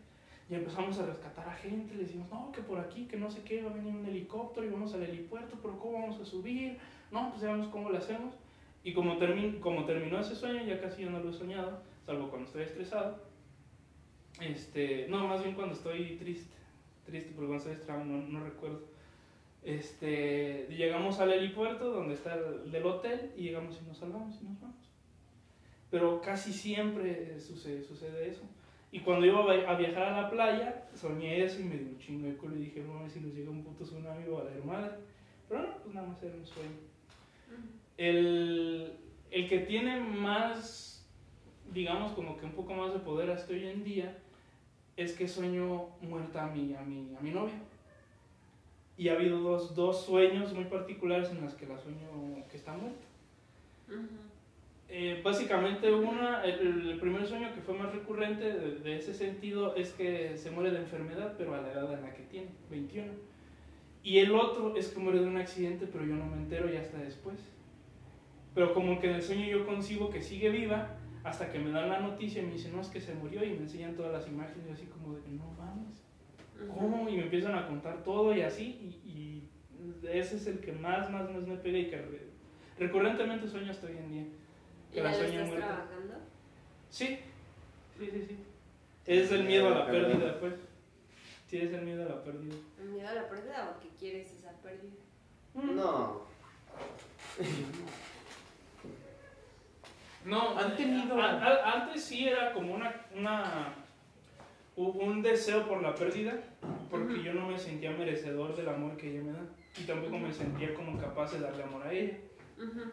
Y empezamos a rescatar a gente, le decimos, no, que por aquí, que no sé qué, va a venir un helicóptero y vamos al helipuerto, pero ¿cómo vamos a subir? No, pues ya vemos cómo lo hacemos. Y como, termi- como terminó ese sueño, ya casi yo no lo he soñado, salvo cuando estoy estresado. Este, no, más bien cuando estoy triste, triste porque cuando estoy estresado no, no recuerdo. Este, llegamos al helipuerto donde está el hotel y llegamos y nos salvamos y nos vamos. Pero casi siempre sucede, sucede eso. Y cuando iba a vi- a viajar a la playa, soñé eso y me dio un chingo de culo y dije, no si nos llega un puto tsunami o a la hermana. Pero no, pues nada más era un sueño. El, el que tiene más, digamos, como que un poco más de poder hasta hoy en día, es que sueño muerta a mi, a mi, a mi novia. Y ha habido dos, dos sueños muy particulares en los que la sueño que está muerta. Ujú. Eh, básicamente una, el, el primer sueño que fue más recurrente de, de ese sentido es que se muere de enfermedad, pero a la edad en la que tiene, 21. Y el otro es que muere de un accidente, pero yo no me entero y hasta después. Pero como que en el sueño yo concibo que sigue viva, hasta que me dan la noticia y me dicen, no, es que se murió y me enseñan todas las imágenes y así como de, no mames. ¿cómo? Y me empiezan a contar todo y así, y, y ese es el que más, más, más me pega y que re- recurrentemente sueño hasta hoy en día. ¿Y la sueño estás muerta. trabajando? Sí, sí, sí, sí. Es el miedo a la pérdida, pues. Sí, es el miedo a la pérdida. ¿El miedo a la pérdida o que quieres esa pérdida? No. (laughs) No, Han tenido- a- a- antes sí era como una, una u- un deseo por la pérdida, porque yo no me sentía merecedor del amor que ella me da y tampoco me sentía como capaz de darle amor a ella. Ujú.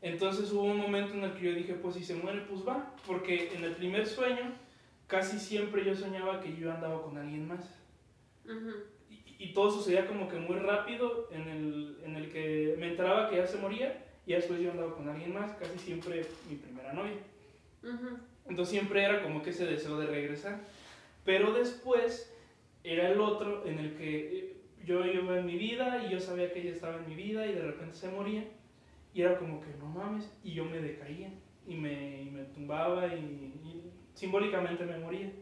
Entonces hubo un momento en el que yo dije, pues si se muere, pues va, porque en el primer sueño casi siempre yo soñaba que yo andaba con alguien más. Y, y todo sucedía como que muy rápido, en el, en el que me enteraba que ya se moría y después yo andaba con alguien más, casi siempre mi primera novia. Ujú. Entonces siempre era como que ese deseo de regresar. Pero después era el otro en el que eh, yo iba en mi vida y yo sabía que ella estaba en mi vida y de repente se moría. Y era como que no mames, y yo me decaía y me, y me tumbaba y, y simbólicamente me moría.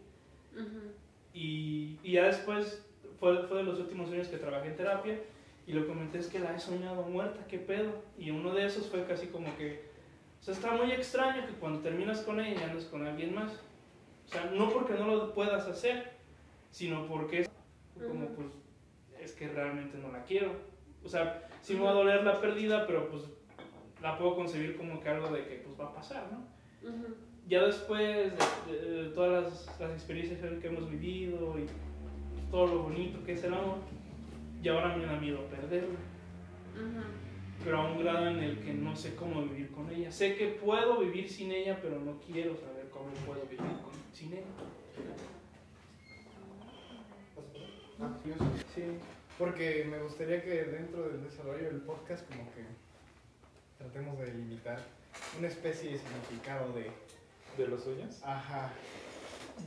Ujú. Y, y ya después fue, fue de los últimos años que trabajé en terapia y lo comenté es que la he soñado muerta, qué pedo. Y uno de esos fue casi como que, o sea, está muy extraño que cuando terminas con ella ya andas con alguien más. O sea, no porque no lo puedas hacer, sino porque es como Ujú. pues, es que realmente no la quiero. O sea, sí me va a doler la pérdida, pero pues la puedo concebir como que algo de que pues va a pasar, ¿no? Ujú. ya después de, de- de todas las, las experiencias que hemos vivido y todo lo bonito que es el amor, y ahora me da miedo perderla. Ujú. Pero a un grado en el que no sé cómo vivir con ella. Sé que puedo vivir sin ella, pero no quiero saber cómo puedo vivir con- sin ella. Ah. Sí. Porque me gustaría que dentro del desarrollo del podcast como que tratemos de limitar una especie de significado de... ¿De los sueños? Ajá.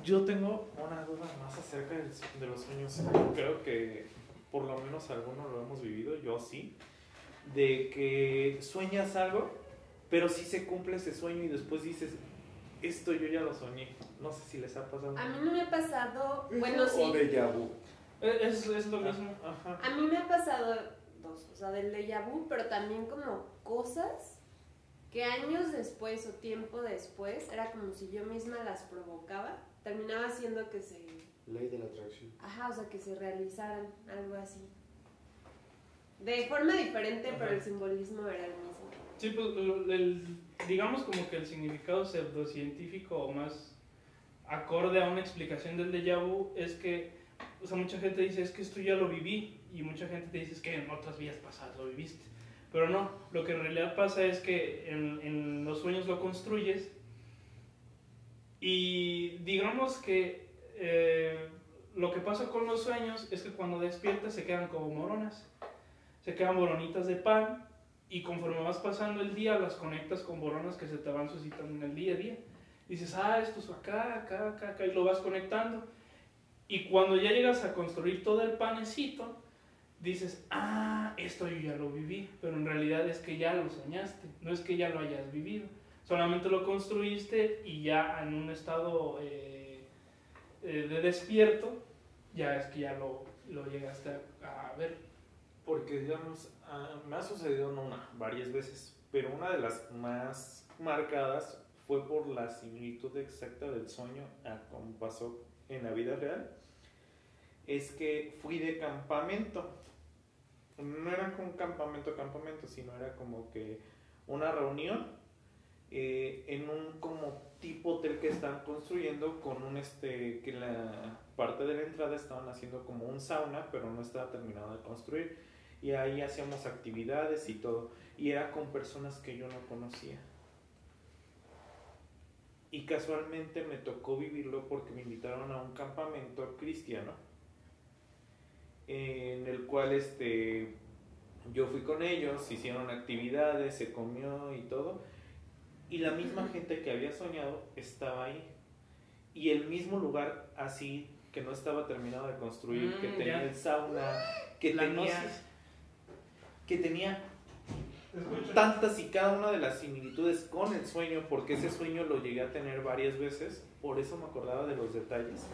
Yo tengo una duda más acerca de los sueños. Creo que por lo menos algunos lo hemos vivido, yo sí. De que sueñas algo, pero sí se cumple ese sueño y después dices, esto yo ya lo soñé. No sé si les ha pasado. A mí no me ha pasado, bueno, O sí, de vu. Es, es- es lo mismo. Ajá. a mí me ha pasado o sea, del déjà vu, pero también como cosas que años después o tiempo después era como si yo misma las provocaba, terminaba haciendo que se, Ley de la atracción. ajá, o sea, que se realizaran, algo así. De forma diferente, pero el simbolismo era el mismo. Sí, pues el- el- digamos como que el significado pseudocientífico o más acorde a una explicación del déjà vu es que, o sea, mucha gente dice es que esto ya lo viví y mucha gente te dice es que en otras vidas pasadas lo viviste. Pero no, lo que en realidad pasa es que en, los sueños lo construyes y digamos que eh, lo que pasa con los sueños es que cuando despiertas se quedan como moronas, se quedan moronitas de pan y conforme vas pasando el día las conectas con boronas que se te van suscitando en el día a día. Dices, ah, esto es acá, acá, acá, acá, y lo vas conectando. Y cuando ya llegas a construir todo el panecito, dices, ah, esto yo ya lo viví, pero en realidad es que ya lo soñaste, no es que ya lo hayas vivido. Solamente lo construiste y ya en un estado eh, eh, de despierto, ya es que ya lo, lo llegaste a, ver. Porque, digamos, ah, me ha sucedido no una, varias veces, pero una de las más marcadas fue por la similitud exacta del sueño a como pasó en la vida real. Es que fui de campamento. No era un campamento, campamento, sino era como que una reunión eh, en un como tipo hotel que estaban construyendo con un este que la parte de la entrada estaban haciendo como un sauna pero no estaba terminado de construir y ahí hacíamos actividades y todo y era con personas que yo no conocía y casualmente me tocó vivirlo porque me invitaron a un campamento cristiano en el cual este yo fui con ellos hicieron actividades se comió y todo y la misma gente que había soñado estaba ahí. Y el mismo lugar así que no estaba terminado de construir que Mm, tenía ya. el sauna que La tenía que tenía tantas y cada una de las similitudes con el sueño, porque ese sueño lo llegué a tener varias veces, por eso me acordaba de los detalles.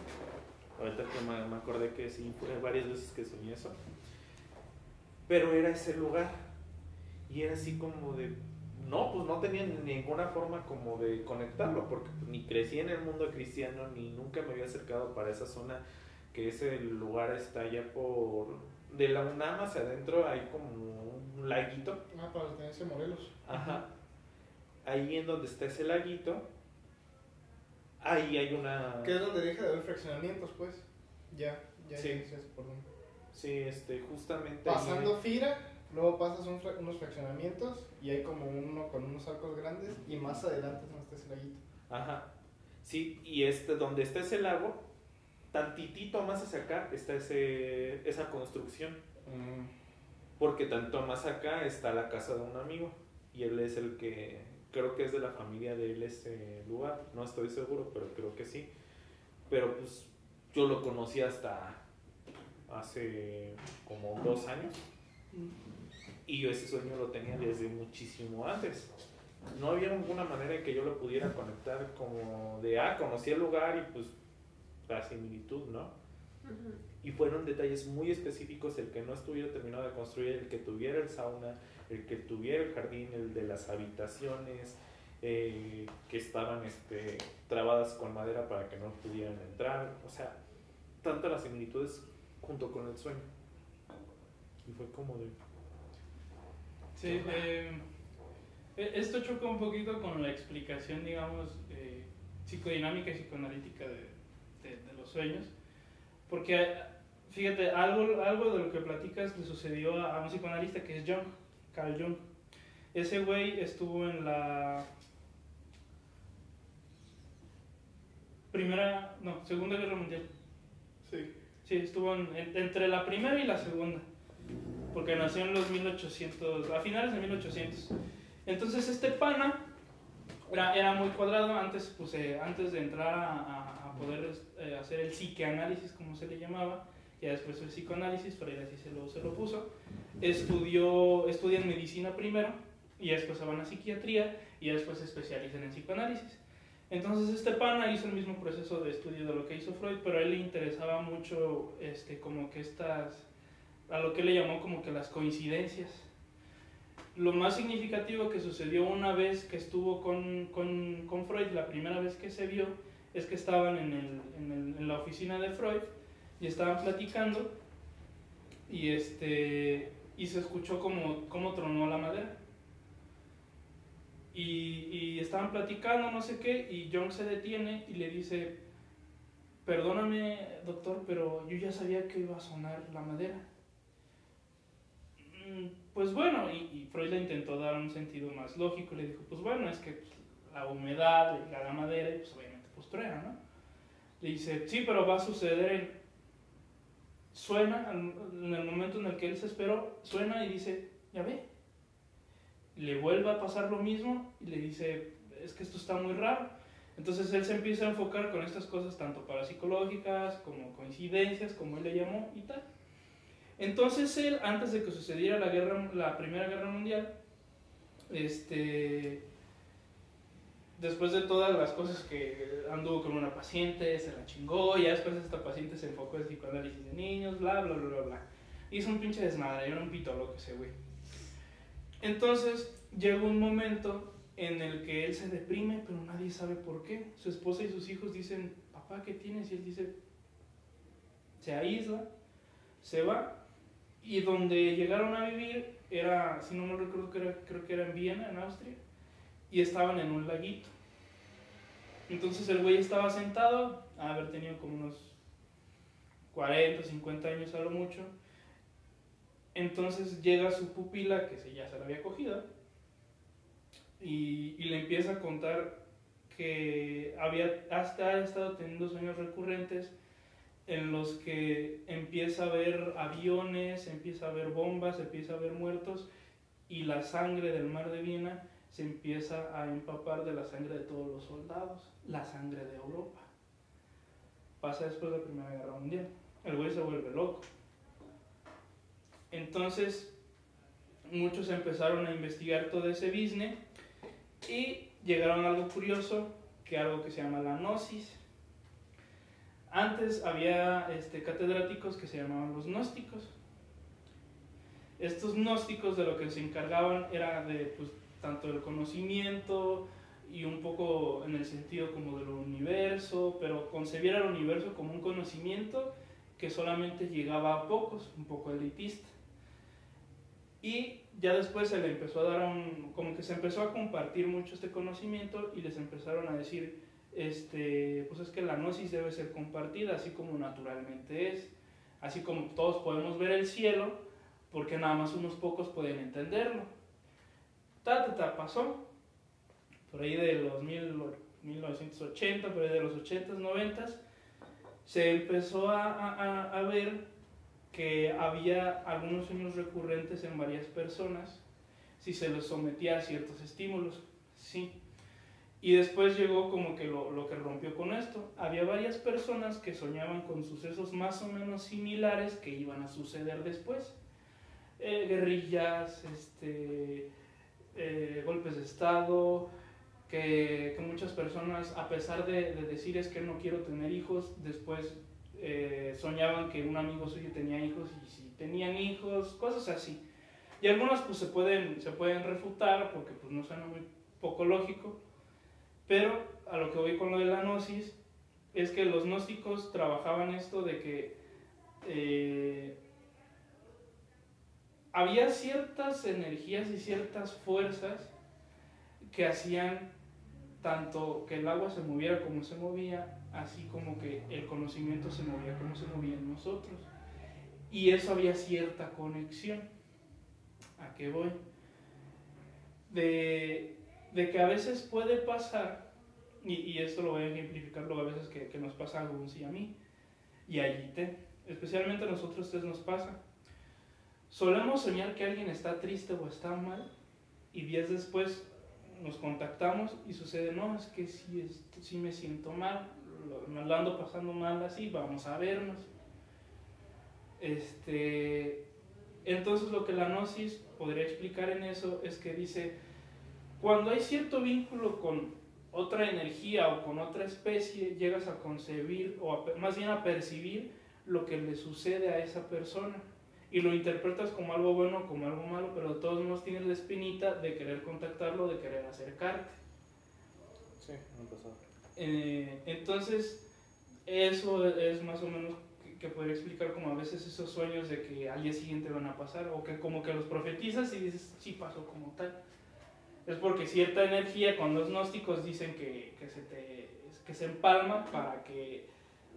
Ahorita que me, me acordé que sí, varias veces que soñé eso. Pero era ese lugar. Y era así como de, no, pues no tenía ninguna forma como de conectarlo, porque pues, ni crecí en el mundo cristiano, ni nunca me había acercado para esa zona, que ese lugar está allá por... De la UNAM hacia adentro hay como un laguito. Ah, para la tenencia Morelos. Ajá. Ahí en donde está ese laguito, ahí hay una... Que es donde deja de haber fraccionamientos, pues. Ya, ya Sí. dices por dónde. Sí, este, justamente... ahí- Pasando Fira, luego pasas un fra- unos fraccionamientos y hay como uno con unos arcos grandes y más adelante es donde está ese laguito. Ajá. Sí, y este, donde está ese lago, tantitito más hacia acá está ese, esa construcción. Porque tanto más acá está la casa de un amigo. Y él es el que, creo que es de la familia de él ese lugar. No estoy seguro, pero creo que sí. Pero pues yo lo conocí hasta hace como dos años. Y yo ese sueño lo tenía desde muchísimo antes. No había ninguna manera en que yo lo pudiera conectar como de, ah, conocí el lugar y pues la similitud, ¿no? Ujú. Y fueron detalles muy específicos el que no estuviera terminado de construir, el que tuviera el sauna, el que tuviera el jardín, el de las habitaciones, eh, que estaban este, trabadas con madera para que no pudieran entrar. O sea, tantas las similitudes junto con el sueño. Y fue como de... Sí, eh, e- esto choca un poquito con la explicación, digamos, eh, psicodinámica y psicoanalítica de los sueños, porque fíjate, algo, algo de lo que platicas le sucedió a, a un psicoanalista que es Jung, Carl Jung. Ese güey estuvo en la primera, no, segunda guerra mundial. Sí. Sí, estuvo en- en- entre la primera y la segunda. Porque nació en los 1800, a finales de 1800. Entonces este pana era, era muy cuadrado antes, pues, eh, antes de entrar a, a- a poder eh, hacer el psiqueanálisis, como se le llamaba, ya después el psicoanálisis, Freud así se lo, se lo puso. Estudió, estudian medicina primero y después se van a psiquiatría y después se especializan en psicoanálisis. Entonces este pana hizo el mismo proceso de estudio de lo que hizo Freud, pero a él le interesaba mucho este, como que estas, a lo que le llamó como que las coincidencias. Lo más significativo que sucedió una vez que estuvo con, con, con Freud, la primera vez que se vio, es que estaban en, el, en, el- en la oficina de Freud y estaban platicando y, este, y se escuchó como, como tronó la madera. Y, y estaban platicando, no sé qué, y Jung se detiene y le dice, perdóname doctor, pero yo ya sabía que iba a sonar la madera. "Mm, Pues bueno, y, y Freud le intentó dar un sentido más lógico, le dijo, pues bueno, es que la humedad la madera y pues obviamente pues truena, ¿no? Le dice, sí, pero va a suceder en... Suena, en el momento en el que él se esperó, suena y dice, ya ve, le vuelve a pasar lo mismo y le dice, es que esto está muy raro. Entonces él se empieza a enfocar con estas cosas tanto parapsicológicas como coincidencias, como él le llamó y tal. Entonces él, antes de que sucediera la, guerra, la Primera Guerra Mundial, este, después de todas las cosas que anduvo con una paciente, se la chingó, ya después esta paciente se enfocó en psicoanálisis de niños, bla, bla, bla, bla, bla. Hizo un pinche desmadre, era un pito loco ese güey. Entonces llega un momento en el que él se deprime, pero nadie sabe por qué. Su esposa y sus hijos dicen, papá, ¿qué tienes? Y él dice, se aísla, se va, y donde llegaron a vivir era, si no me recuerdo, que creo que era en Viena, en Austria, y estaban en un laguito. Entonces el güey estaba sentado, a haber tenido como unos 40, 50 años a lo mucho. Entonces llega su pupila, que ya se la había cogido, y, y le empieza a contar que había hasta ha estado teniendo sueños recurrentes en los que empieza a ver aviones, empieza a ver bombas, empieza a ver muertos y la sangre del mar de Viena se empieza a empapar de la sangre de todos los soldados, la sangre de Europa. Pasa después de la Primera Guerra Mundial. El güey se vuelve loco. Entonces, muchos empezaron a investigar todo ese business y llegaron a algo curioso, que algo que se llama la gnosis. Antes había este, catedráticos que se llamaban los gnósticos. Estos gnósticos de lo que se encargaban era de pues, tanto del conocimiento y un poco en el sentido como del universo, pero concebir al universo como un conocimiento que solamente llegaba a pocos, un poco elitista. Y ya después se le empezó a dar un, como que se empezó a compartir mucho este conocimiento y les empezaron a decir, este, pues es que la gnosis debe ser compartida así como naturalmente es, así como todos podemos ver el cielo, porque nada más unos pocos pueden entenderlo. Ta, ta, pasó, por ahí de los mil, 1980, por ahí de los 80s, 90 se empezó a, ver que había algunos sueños recurrentes en varias personas si se les sometía a ciertos estímulos. Sí. Y después llegó como que lo, lo, que rompió con esto. Había varias personas que soñaban con sucesos más o menos similares que iban a suceder después. Eh, guerrillas, este, eh, golpes de Estado, que, que, muchas personas, a pesar de, de decir es que no quiero tener hijos, después eh, soñaban que un amigo suyo tenía hijos y si tenían hijos, cosas así. Y algunas pues se pueden, se pueden refutar porque pues no suena muy poco lógico, pero a lo que voy con lo de la gnosis es que los gnósticos trabajaban esto de que eh, había ciertas energías y ciertas fuerzas que hacían tanto que el agua se moviera como se movía, así como que el conocimiento se movía como se movía en nosotros. Y eso había cierta conexión. ¿A qué voy? De, de que a veces puede pasar, y, y, esto lo voy a ejemplificar luego a veces que, que nos pasa algo sí a mí, y allí te, especialmente a nosotros ustedes nos pasa. Solemos soñar que alguien está triste o está mal, y días después nos contactamos y sucede, no, es que si, si me siento mal, me lo ando pasando mal así, vamos a vernos. Este, entonces lo que la gnosis podría explicar en eso es que dice, cuando hay cierto vínculo con otra energía o con otra especie, llegas a concebir o más bien a percibir lo que le sucede a esa persona y lo interpretas como algo bueno o como algo malo, pero de todos modos tienes la espinita de querer contactarlo, de querer acercarte. Sí, no pasó. Eh, entonces, eso es más o menos que, que podría explicar como a veces esos sueños de que al día siguiente van a pasar, o que como que los profetizas y dices, sí pasó como tal. Es porque cierta energía, con los gnósticos dicen que, que, se, te, que se empalma para que,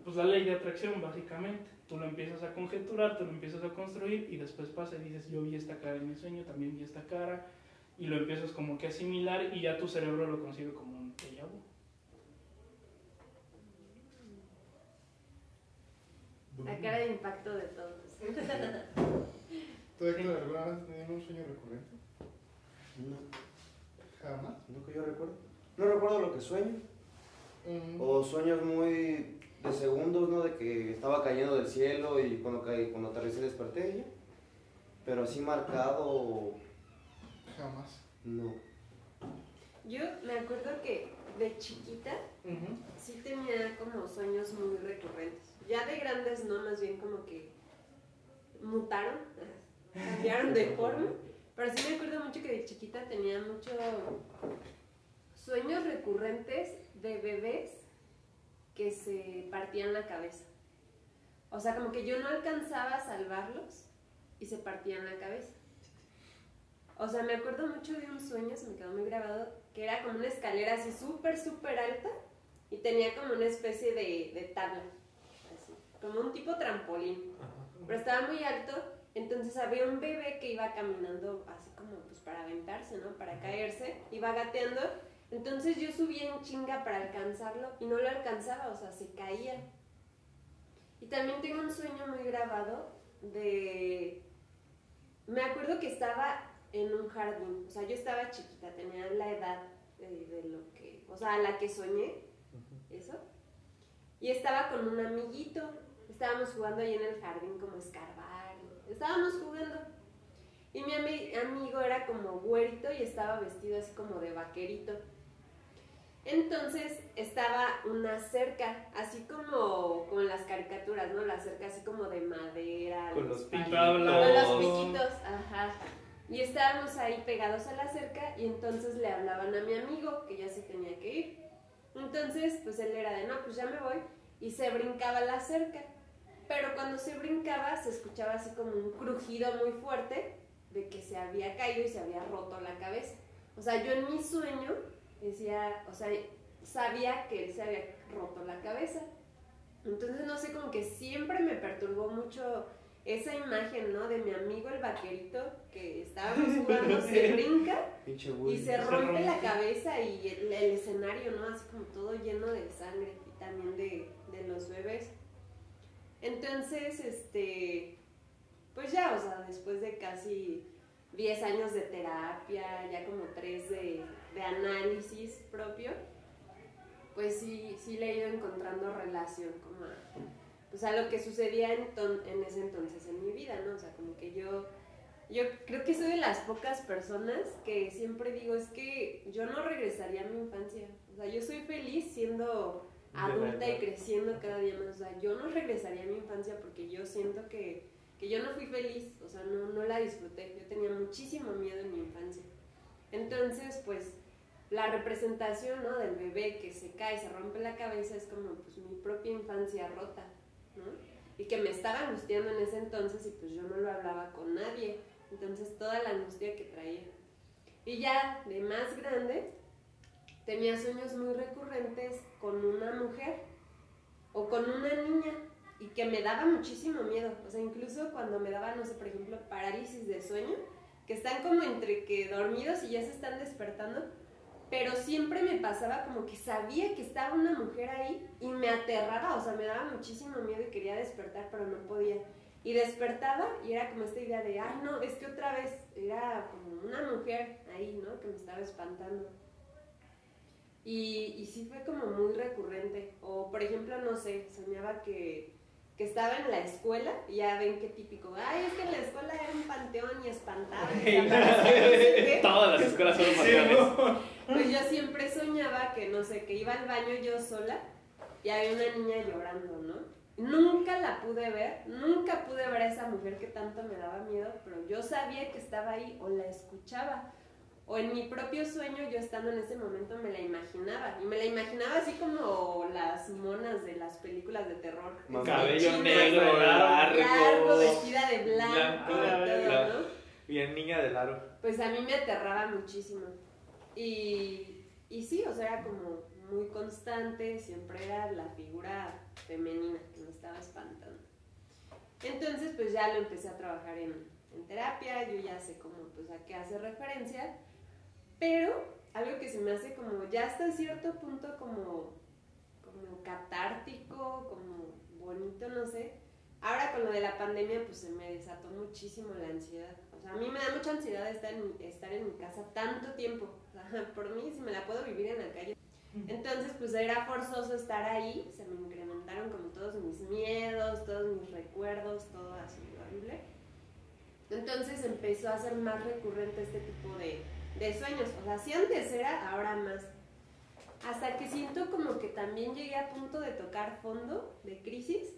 pues la ley de atracción básicamente, tú lo empiezas a conjeturar, tú lo empiezas a construir y después pasa y dices, yo vi esta cara en mi sueño, también vi esta cara, y lo empiezas como que a asimilar y ya tu cerebro lo concibe como un déjà. La cara de impacto de todos. ¿Tú, Héctor, alguna vez tenido un sueño recurrente? No, Jamás. no que yo recuerdo. No recuerdo lo que sueño. Mm. O sueños muy de segundos, ¿no? De que estaba cayendo del cielo y cuando caí, cuando aterricé desperté y ya. Pero así marcado, Jamás. no. Yo me acuerdo que de chiquita sí tenía como sueños muy recurrentes. Ya de grandes no, más bien como que mutaron, (laughs) cambiaron de forma. Pero sí me acuerdo mucho que de chiquita tenía mucho sueños recurrentes de bebés que se partían la cabeza. O sea, como que yo no alcanzaba a salvarlos y se partían la cabeza. O sea, me acuerdo mucho de un sueño, se me quedó muy grabado, que era como una escalera así súper, súper alta y tenía como una especie de, de tabla, así, como un tipo trampolín. Pero estaba muy alto, entonces había un bebé que iba caminando así como pues para aventarse, ¿no? Para caerse, iba gateando. Entonces yo subí en chinga para alcanzarlo y no lo alcanzaba, o sea, se caía. Y también tengo un sueño muy grabado de... Me acuerdo que estaba en un jardín, o sea, yo estaba chiquita, tenía la edad de, de lo que, o sea, a la que soñé, eso. Y estaba con un amiguito, estábamos jugando ahí en el jardín como escarbar, estábamos jugando. Y mi ami- amigo era como güerito y estaba vestido así como de vaquerito. Entonces estaba una cerca, así como, en las caricaturas, ¿no? La cerca así como de madera. Con los piquitos. Con los piquitos, ajá. Y estábamos ahí pegados a la cerca y entonces le hablaban a mi amigo que ya se tenía que ir. Entonces, pues él era de, no, pues ya me voy. Y se brincaba la cerca. Pero cuando se brincaba se escuchaba así como un crujido muy fuerte de que se había caído y se había roto la cabeza. O sea, yo en mi sueño decía, o sea, sabía que él se había roto la cabeza. Entonces, no sé, como que siempre me perturbó mucho esa imagen, ¿no? De mi amigo el vaquerito que estábamos (laughs) jugando, se brinca y se rompe la cabeza y el, el escenario, ¿no? Así como todo lleno de sangre y también de, de los bebés. Entonces, este, pues ya, o sea, después de casi 10 años de terapia, ya como 3 de, de análisis propio, pues sí, sí le he ido encontrando relación como a, pues a lo que sucedía en, ton- en ese entonces en mi vida, ¿no? O sea, como que yo, yo creo que soy de las pocas personas que siempre digo, es que yo no regresaría a mi infancia. O sea, yo soy feliz siendo adulta y creciendo cada día más. O sea, yo no regresaría a mi infancia porque yo siento que, que yo no fui feliz, o sea, no, no la disfruté. Yo tenía muchísimo miedo en mi infancia. Entonces, pues, la representación, ¿no? Del bebé que se cae, se rompe la cabeza, es como, pues, mi propia infancia rota, ¿no? Y que me estaba angustiando en ese entonces y pues yo no lo hablaba con nadie. Entonces, toda la angustia que traía. Y ya de más grande, tenía sueños muy recurrentes con una mujer o con una niña y que me daba muchísimo miedo. O sea, incluso cuando me daba, no sé, por ejemplo, parálisis de sueño, que están como entre que dormidos y ya se están despertando, pero siempre me pasaba como que sabía que estaba una mujer ahí y me aterraba, o sea, me daba muchísimo miedo y quería despertar, pero no podía. Y despertaba y era como esta idea de, ay, no, es que otra vez era como una mujer ahí, ¿no? Que me estaba espantando. Y, y sí fue como muy recurrente. O, por ejemplo, no sé, soñaba que, que estaba en la escuela y ya ven qué típico. Ay, es que en la escuela era un panteón y espantaba. y se aparecía no sé qué". Todas las escuelas son panteones. Pues yo siempre soñaba que, no sé, que iba al baño yo sola y había una niña llorando, ¿no? Nunca la pude ver, nunca pude ver a esa mujer que tanto me daba miedo, pero yo sabía que estaba ahí o la escuchaba. O en mi propio sueño, yo estando en ese momento, me la imaginaba. Y me la imaginaba así como las monas de las películas de terror. Cabello negro, largo, largo. vestida de blanco, Blanco, y todo, claro. ¿no? Bien niña del aro. pues a mí me aterraba muchísimo. Y, y sí, o sea, era como muy constante, siempre era la figura femenina que me estaba espantando. Entonces, pues ya lo empecé a trabajar en, en terapia, yo ya sé cómo, pues a qué hace referencia, pero algo que se me hace como, ya hasta cierto punto como, como catártico, como bonito, no sé. Ahora con lo de la pandemia, pues se me desató muchísimo la ansiedad. O sea, a mí me da mucha ansiedad estar en, estar en mi casa tanto tiempo. O sea, (laughs) por mí, si me la puedo vivir en la calle. Entonces, pues era forzoso estar ahí. Se me incrementaron como todos mis miedos, todos mis recuerdos, todo así horrible. Entonces empezó a ser más recurrente este tipo de, de sueños. O sea, si antes era, ahora más. Hasta que siento como que también llegué a punto de tocar fondo, de crisis,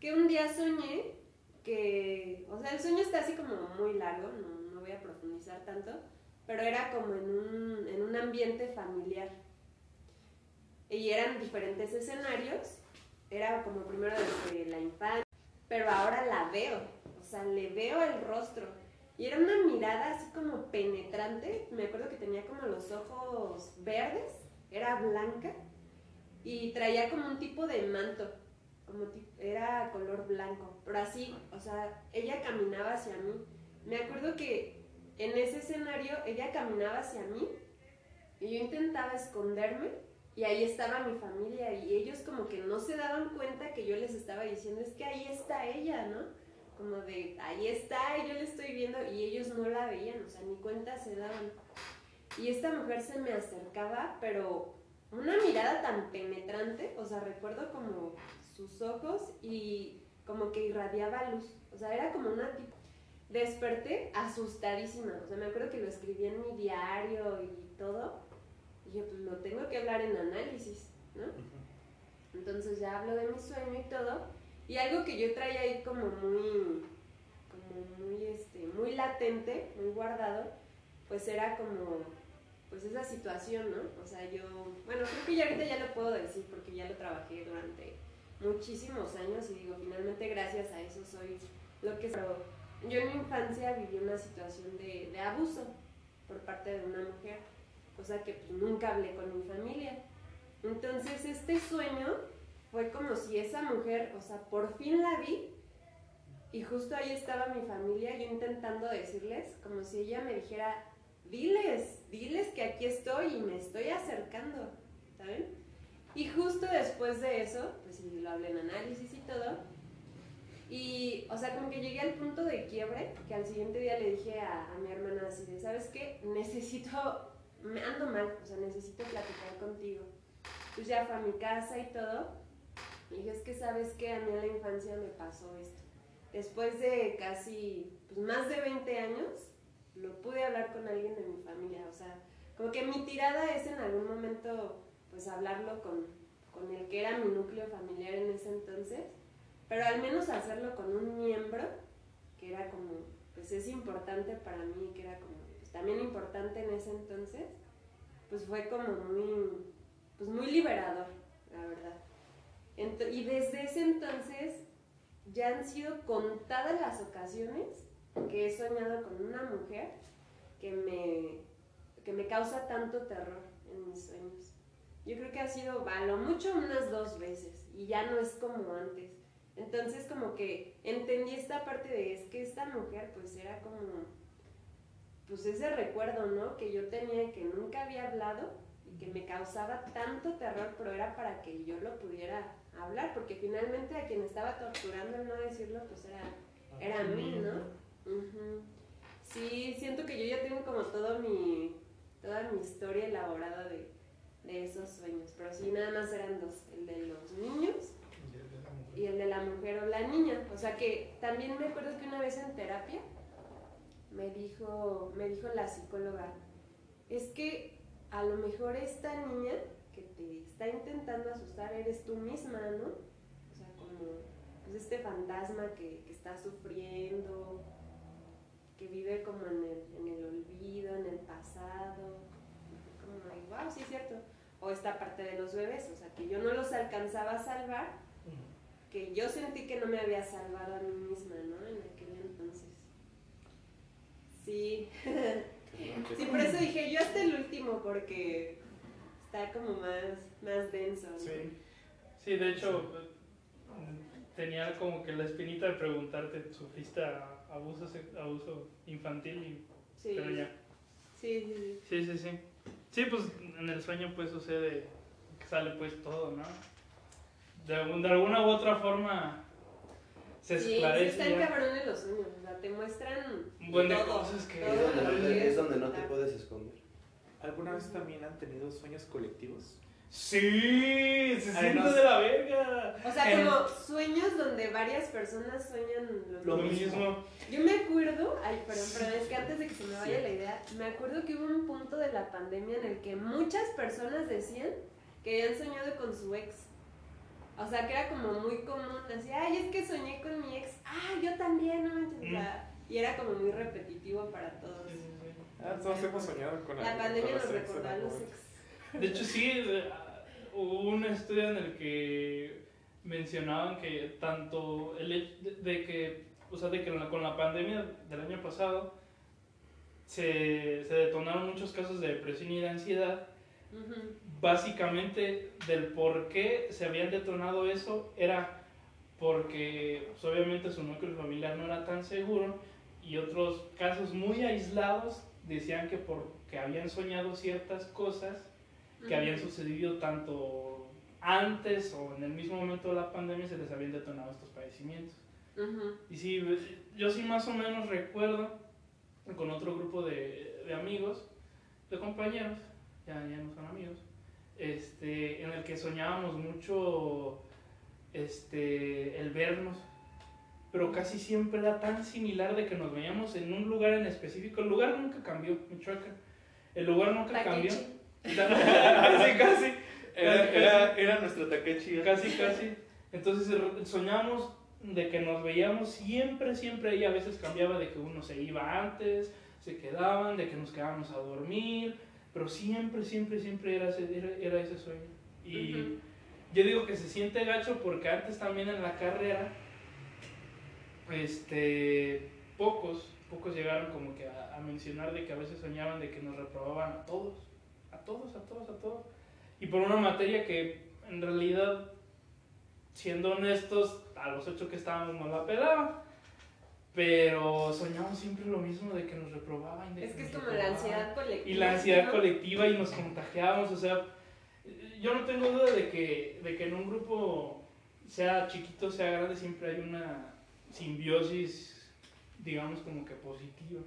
que un día soñé que, o sea, el sueño está así como muy largo, no, no voy a profundizar tanto, pero era como en un, en un ambiente familiar. Y eran diferentes escenarios, era como primero desde la infancia, pero ahora la veo, o sea, le veo el rostro. Y era una mirada así como penetrante, me acuerdo que tenía como los ojos verdes, era blanca, y traía como un tipo de manto, como era color blanco, pero así, o sea, ella caminaba hacia mí. Me acuerdo que en ese escenario ella caminaba hacia mí y yo intentaba esconderme y ahí estaba mi familia y ellos como que no se daban cuenta que yo les estaba diciendo, es que ahí está ella, ¿no? Como de, ahí está, y yo la estoy viendo y ellos no la veían, o sea, ni cuenta se daban. Y esta mujer se me acercaba, pero una mirada tan penetrante, o sea, recuerdo como sus ojos y como que irradiaba luz, o sea, era como una tipo... Desperté asustadísima, o sea, me acuerdo que lo escribí en mi diario y todo, y dije, pues lo tengo que hablar en análisis, ¿no? Entonces ya hablo de mi sueño y todo, y algo que yo traía ahí como muy, como muy, este, muy latente, muy guardado, pues era como, pues esa situación, ¿no? O sea, yo, bueno, creo que ya ahorita ya lo puedo decir porque ya lo trabajé durante muchísimos años y digo, finalmente gracias a eso soy lo que soy. Yo en mi infancia viví una situación de, de abuso por parte de una mujer, cosa que pues nunca hablé con mi familia. Entonces este sueño fue como si esa mujer, o sea, por fin la vi y justo ahí estaba mi familia, yo intentando decirles, como si ella me dijera, diles, diles que aquí estoy y me estoy acercando, ¿saben? Y justo después de eso, pues lo hablé en análisis y todo, y, o sea, como que llegué al punto de quiebre, que al siguiente día le dije a, a mi hermana así de, ¿sabes qué? Necesito, me ando mal, o sea, necesito platicar contigo. Pues ya fue a mi casa y todo, y dije, es que sabes que a mí en la infancia me pasó esto. Después de casi, pues más de 20 años, lo pude hablar con alguien de mi familia, o sea, como que mi tirada es en algún momento, pues hablarlo con, con el que era mi núcleo familiar en ese entonces, pero al menos hacerlo con un miembro que era como, pues es importante para mí, que era como, pues también importante en ese entonces, pues fue como muy, pues muy liberador, la verdad. Y desde ese entonces ya han sido contadas las ocasiones que he soñado con una mujer que me, que me causa tanto terror en mis sueños. Yo creo que ha sido a lo mucho unas dos veces y ya no es como antes. Entonces como que entendí esta parte de es que esta mujer pues era como pues ese recuerdo, ¿no? Que yo tenía que nunca había hablado y que me causaba tanto terror, pero era para que yo lo pudiera hablar, porque finalmente a quien estaba torturando el no decirlo pues era, era a mí, ¿no? Sí, siento que yo ya tengo como todo mi, toda mi historia elaborada de, de esos sueños, pero sí, nada más eran dos, el de los niños y el de la mujer o la niña. O sea que también me acuerdo que una vez en terapia me dijo, me dijo la psicóloga, es que a lo mejor esta niña te está intentando asustar eres tú misma, ¿no? O sea, como pues, este fantasma que, que está sufriendo, que vive como en el, en el olvido, en el pasado. Como, wow, sí es cierto. O esta parte de los bebés, o sea, que yo no los alcanzaba a salvar, que yo sentí que no me había salvado a mí misma, ¿no? En aquel entonces. Sí. sí, por eso dije yo hasta el último, porque está como más, más denso. ¿no? Sí. Sí, de hecho, tenía como que la espinita de preguntarte, ¿sufriste a- abuso, sex- abuso infantil? Y, Sí. Pero ya. Sí, sí, sí. Sí, sí, sí. Sí, pues en el sueño pues sucede que sale pues todo, ¿no? De, algún- de alguna u otra forma se Sí, sí, esclarece. están ya. cabrones los sueños, o sea, te muestran Un buen de todo, cosas que- todo Es donde, no te, es es donde no te ocultar. puedes esconder. ¿Alguna vez también han tenido sueños colectivos? Sí, se Ay, siente no sé. de la verga. O sea, En- como sueños donde varias personas sueñan lo, Lo mismo. mismo. Yo me acuerdo, ay, perdón, perdón, es que antes de que se me vaya la idea, me acuerdo que hubo un punto de la pandemia en el que muchas personas decían que habían soñado con su ex. O sea, que era como muy común, así, ay, es que soñé con mi ex, ah, yo también, no manches", o sea, y era como muy repetitivo para todos. Ah, todos hemos soñado con La pandemia nos recordó a los ex. De hecho, sí, de- hubo un estudio en el que mencionaban que tanto el hecho de, de que, o sea, de que con la pandemia del año pasado se, se detonaron muchos casos de depresión y de ansiedad. Básicamente, del por qué se habían detonado eso era porque, pues, obviamente, su núcleo familiar no era tan seguro y otros casos muy aislados decían que porque habían soñado ciertas cosas que habían sucedido tanto antes o en el mismo momento de la pandemia se les habían detonado estos padecimientos. Y sí, yo sí más o menos recuerdo con otro grupo de, de amigos, de compañeros, ya, ya no son amigos, este, en el que soñábamos mucho este, el vernos, pero casi siempre era tan similar de que nos veíamos en un lugar en específico. El lugar nunca cambió, Michoacán. El lugar nunca cambió. (laughs) Takechi. casi, casi. Era, era, era nuestro Takechi. ¿eh? Casi, casi. Entonces soñamos de que nos veíamos siempre, siempre, y a veces cambiaba de que uno se iba antes, se quedaban, de que nos quedábamos a dormir, pero siempre, siempre, siempre era ese, era, era ese sueño. Y Ujú. yo digo que se siente gacho porque antes también en la carrera, este, pocos, pocos llegaron como que a, a mencionar de que a veces soñaban de que nos reprobaban a todos, a todos, a todos, a todos. Y por una materia que en realidad, siendo honestos, a los ocho que estábamos nos la pelaban. Pero soñamos siempre lo mismo de que nos reprobaban. de Es que es nos como la reprobaban. ansiedad colectiva. Y la ansiedad colectiva y nos contagiábamos, o sea, yo no tengo duda de que, de que en un grupo, sea chiquito, sea grande, siempre hay una simbiosis, digamos, como que positiva.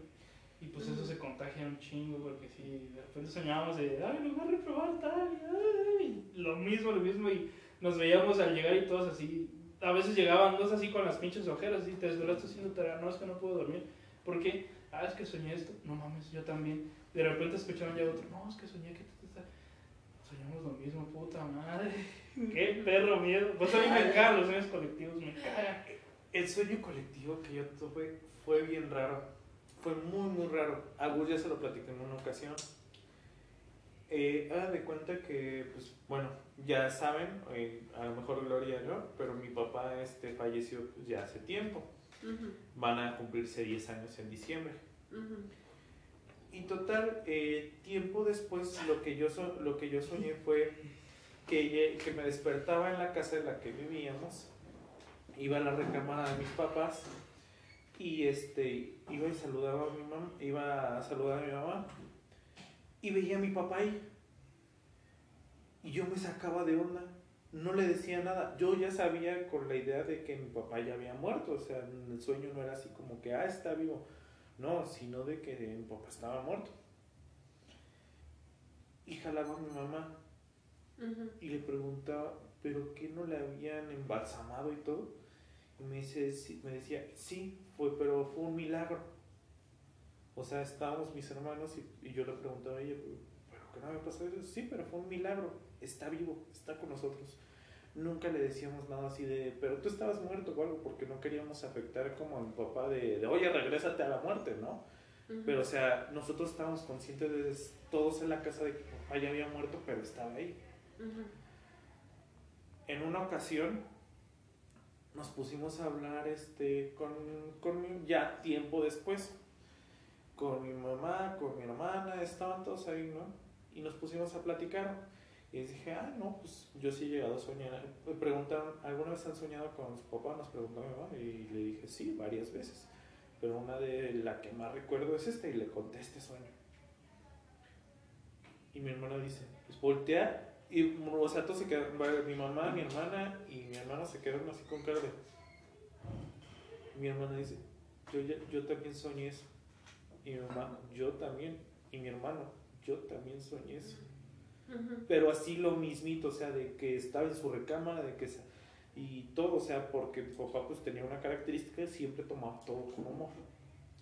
Y pues eso se contagia un chingo, porque si de repente soñábamos de, ay, nos va a reprobar tal, y, ay", lo mismo, lo mismo, y nos veíamos al llegar y todos así, a veces llegaban dos así con las pinches ojeras, y te desvelaste haciendo tarea, no, es que no puedo dormir, ¿por qué? Ah, es que soñé esto, no mames, yo también. De repente escuchaban ya otro, no, es que soñé que. Soñamos lo mismo, puta madre. (laughs) Qué perro miedo. Pues a mí me cagan los sueños colectivos, me cagan. El sueño colectivo que yo tuve fue bien raro. Fue muy, muy raro. A Gus ya se lo platicé en una ocasión. Eh, hagan de cuenta que, pues, bueno, ya saben, eh, a lo mejor Gloria no, pero mi papá este, falleció pues, ya hace tiempo. Ujú, Van a cumplirse 10 años en diciembre. ujú. Y total, eh, tiempo después lo que, yo so- lo que yo soñé fue que, que me despertaba en la casa en la que vivíamos, iba a la recámara de mis papás y este, iba y saludaba a mi mamá, iba a saludar a mi mamá y veía a mi papá ahí. Y yo me sacaba de onda, no le decía nada. Yo ya sabía con la idea de que mi papá ya había muerto, o sea, en el sueño no era así como que, ah, está vivo. No, sino de que mi papá estaba muerto. Y jalaba a mi mamá y le preguntaba, ¿pero qué no le habían embalsamado y todo? Me, dice, me decía, sí, fue, pero fue un milagro. O sea, estábamos mis hermanos y, y yo le preguntaba a ella, ¿pero qué no había pasado eso? Sí, pero fue un milagro, está vivo, está con nosotros. Nunca le decíamos nada así de, pero tú estabas muerto o algo, porque no queríamos afectar como a mi papá de, de oye, regrésate a la muerte, ¿no? Ujú. Pero, o sea, nosotros estábamos conscientes de todos en la casa de que papá ya había muerto, pero estaba ahí. Ujú. En una ocasión nos pusimos a hablar este, con, con mi- ya tiempo después, con mi mamá, con mi hermana, estaban todos ahí, ¿no? Y nos pusimos a platicar. Y les dije, ah, no, pues yo sí he llegado a soñar. Me preguntaron, ¿alguna vez han soñado con su papá? Nos preguntó mi mamá. Y le dije, sí, varias veces. Pero una de la que más recuerdo es esta y le conté este sueño. Y mi hermana dice, pues voltea. Y o sea, todos se quedaron, mi mamá, mi hermana y mi hermano se quedaron así con cara de... Mi hermana dice, yo, ya- yo también soñé eso. Y mi mamá, yo también. Y mi hermano, yo también soñé eso. Pero así lo mismito, o sea, de que estaba en su recámara, de que... se- y todo, o sea, porque papá pues tenía una característica, siempre tomaba todo con humor.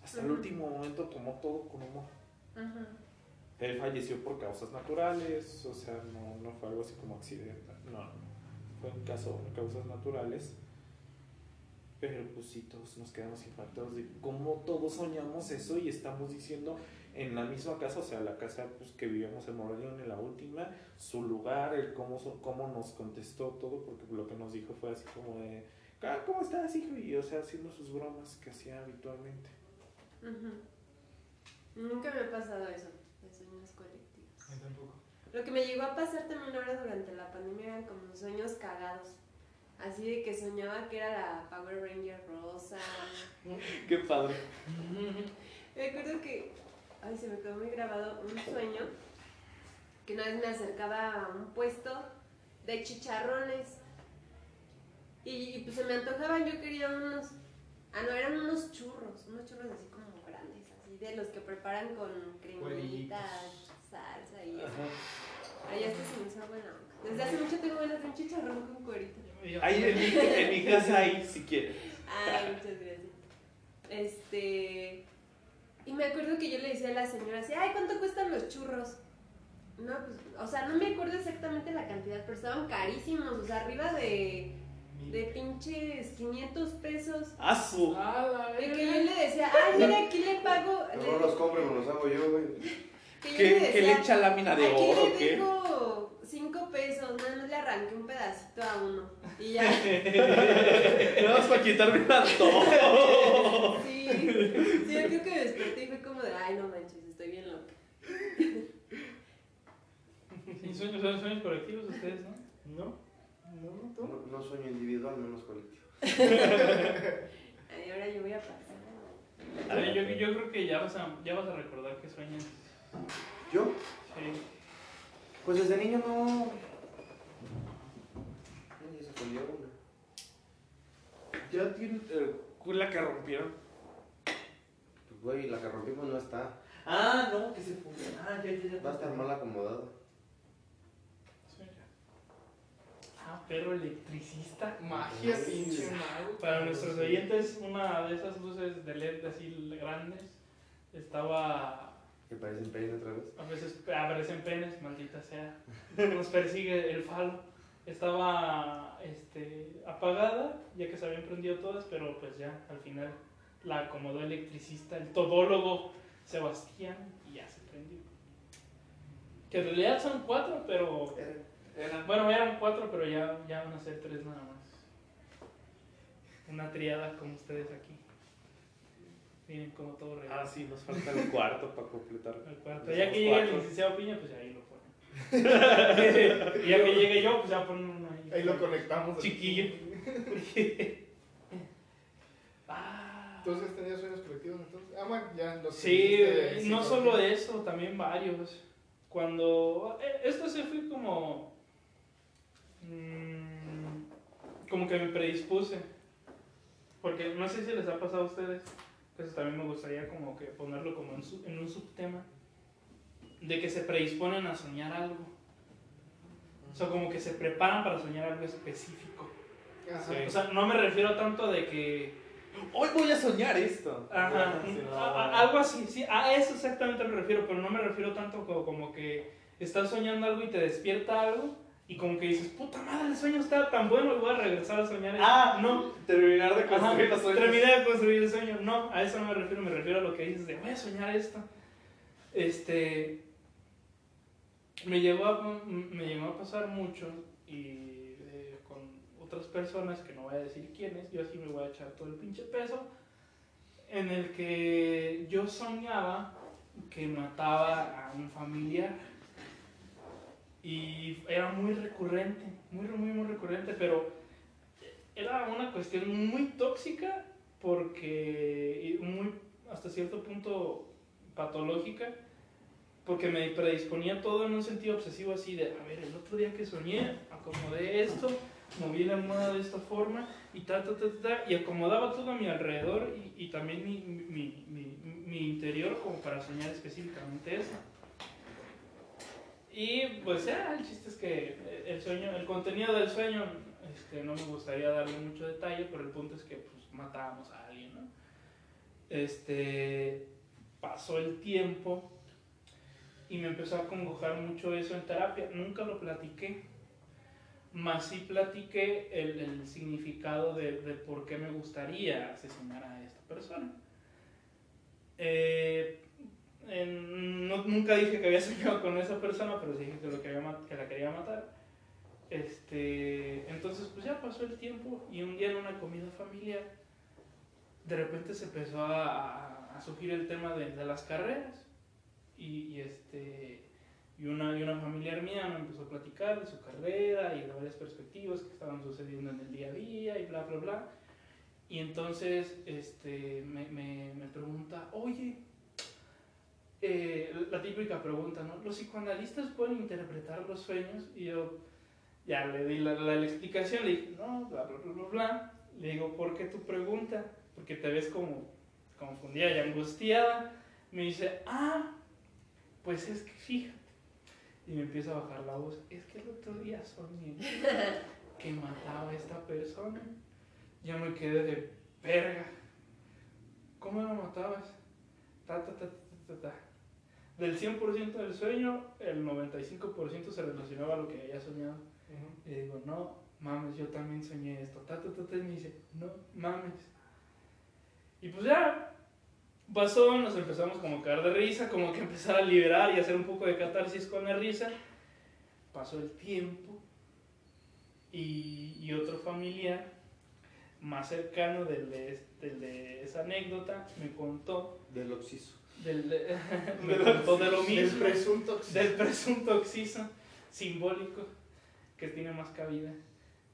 Hasta el último momento tomó todo con humor. Ujú. Él falleció por causas naturales, o sea, no, no fue algo así como accidental, no, fue un caso de causas naturales. Pero pues sí, todos nos quedamos impactados de cómo todos soñamos eso y estamos diciendo en la misma casa, o sea, la casa pues, que vivíamos en Moroleón en la última, su lugar, el cómo, cómo nos contestó todo, porque lo que nos dijo fue así como de, "Ah, ¿cómo estás, hijo? Y o sea, haciendo sus bromas que hacía habitualmente. Nunca me ha pasado eso, de sueños colectivos. tampoco. Lo que me llegó a pasar también ahora durante la pandemia eran como sueños cagados. Así de que soñaba que era la Power Ranger rosa. Qué padre. Me acuerdo que, ay, se me quedó muy grabado un sueño que una vez me acercaba a un puesto de chicharrones y, y, pues se me antojaban, yo quería unos, ah no, eran unos churros, unos churros así como de los que preparan con cremita, salsa y eso. Ay, este se me hizo buena. Desde hace mucho tengo ganas de un chicharrón con cuerito. Ahí en mi, en mi casa, ahí, si quieres. Ay, muchas gracias. Este. Y me acuerdo que yo le decía a la señora así, ay, ¿cuánto cuestan los churros? No, pues, o sea, no me acuerdo exactamente la cantidad, pero estaban carísimos, o sea, arriba de de pinches 500 pesos. ¡Asu! Ah, De que yo le decía, ay, mira, aquí le pago. No los compro, me los hago yo, güey. (laughs) que yo ¿Qué, le ¿qué le echa lámina de Aquí oro o le qué? dejo 5 pesos, nada más le arranqué un pedacito a uno. Y ya. (laughs) Nada más para quitarme el antojo. (laughs) Sí, sí, yo creo que me desperté y fue como de, ay, no manches, estoy bien loca. Sí, sueños, son sueños colectivos ustedes, ¿no? ¿No? ¿No? ¿Tú? No, no sueño individual, menos colectivo. (laughs) Ay, ahora yo voy a pasar. A ver, yo, yo creo que ya vas a, ya vas a recordar que sueñas. ¿Yo? Sí. Pues desde niño no. Ya se escondió una. Ya tiene el la que rompieron. Pues, güey, la que rompimos no está. Ah, no, que se fue. Ah, ya, ya, ya. Va a estar mal acomodada. Ah, perro electricista. Magia, pinche mago. Para nuestros oyentes, una de esas luces de LED así grandes estaba. Que parecen peine otra vez. A veces aparecen penes, maldita sea. Nos persigue el falo. Estaba este, apagada, ya que se habían prendido todas, pero pues ya al final la acomodó el electricista, el todólogo Sebastián, y ya se prendió. Que en realidad son cuatro, pero. Eran. Bueno, eran cuatro, pero ya, ya van a ser tres nada más. Una triada como ustedes aquí. Vienen como todo regalo. Ah, sí, nos falta el cuarto para completar. El cuarto. Ya que llegue el licenciado Piña, pues ahí lo ponen. y (laughs) ya que llegue yo, pues ya ponen uno ahí. Ahí lo conectamos. Chiquillo. (laughs) ah. Entonces tenías sueños colectivos entonces. Ah, bueno, ya los Sí, no solo eso, también varios. Cuando. eh, Esto se fue como. Mm, como que me predispuse. Porque no sé si les ha pasado a ustedes. que Eso también me gustaría como que ponerlo como en, su- en un subtema. De que se predisponen a soñar algo. O sea, como que se preparan para soñar algo específico. Sí. O sea, no me refiero tanto de que Hoy voy a soñar esto. Ajá, Sí, no. a- a- algo así, sí, a eso exactamente me refiero, pero no me refiero tanto como, como que estás soñando algo y te despierta algo y como que dices, puta madre, el sueño está tan bueno, voy a regresar a soñar. eso". Ah, no, Terminar de construir los sueños. terminé de construir el sueño, no, a eso no me refiero, me refiero a lo que dices de voy a soñar esto. Este, me llegó a, me llegó a pasar mucho y eh, con otras personas que no voy a decir quiénes, yo sí me voy a echar todo el pinche peso, en el que yo soñaba que mataba a un familiar. Y era muy recurrente, muy, muy, muy recurrente, pero era una cuestión muy tóxica porque muy hasta cierto punto patológica porque me predisponía todo en un sentido obsesivo así de a ver el otro día que soñé acomodé esto moví la almohada de esta forma y ta ta ta ta, y acomodaba todo a mi alrededor y también mi, mi, mi, mi interior como para soñar específicamente eso y pues ya, el chiste es que el sueño, el contenido del sueño, este, no me gustaría darle mucho detalle, pero el punto es que pues, matábamos a alguien, ¿no? Este, pasó el tiempo y me empezó a congojar mucho eso en terapia. Nunca lo platiqué, más sí platiqué el, el significado de, de por qué me gustaría asesinar a esta persona. Eh, no- nunca dije que había (laughs) soñado con esa persona, pero sí dije que, lo quería ma- que la quería matar. Este, entonces, pues ya pasó el tiempo y un día en una comida familiar, de repente se empezó a, a- surgir el tema de, de las carreras. Y, y este, y una, y una familiar mía me empezó a platicar de su carrera y de varias perspectivas que estaban sucediendo en el día a día y bla, bla, bla. Y entonces este, me, me pregunta, oye, eh, la típica pregunta, ¿no? ¿Los psicoanalistas pueden interpretar los sueños? Y yo ya le di la, la- la explicación, le dije, no, bla, bla, bla, bla, bla. Le digo, ¿por qué tu pregunta? Porque te ves como confundida y angustiada. Me dice, ah, pues es que fíjate. Y me empieza a bajar la voz, es que el otro día soñé (laughs) que mataba a esta persona. Ya me quedé de verga. ¿Cómo lo matabas? Ta, ta, ta, ta, ta, ta. Del 100% del sueño, el 95% se relacionaba a lo que había soñado. Ujú. Y digo, no, mames, yo también soñé esto. Ta, ta, ta, ta, y me dice, no mames. Y pues ya, pasó, nos empezamos como a caer de risa, como que empezar a liberar y hacer un poco de catarsis con la risa. Pasó el tiempo y, y otro familiar más cercano del de, del de esa anécdota me contó Del oxiso. Del, de (laughs) lo mismo presunto del presunto oxiso simbólico que tiene más cabida.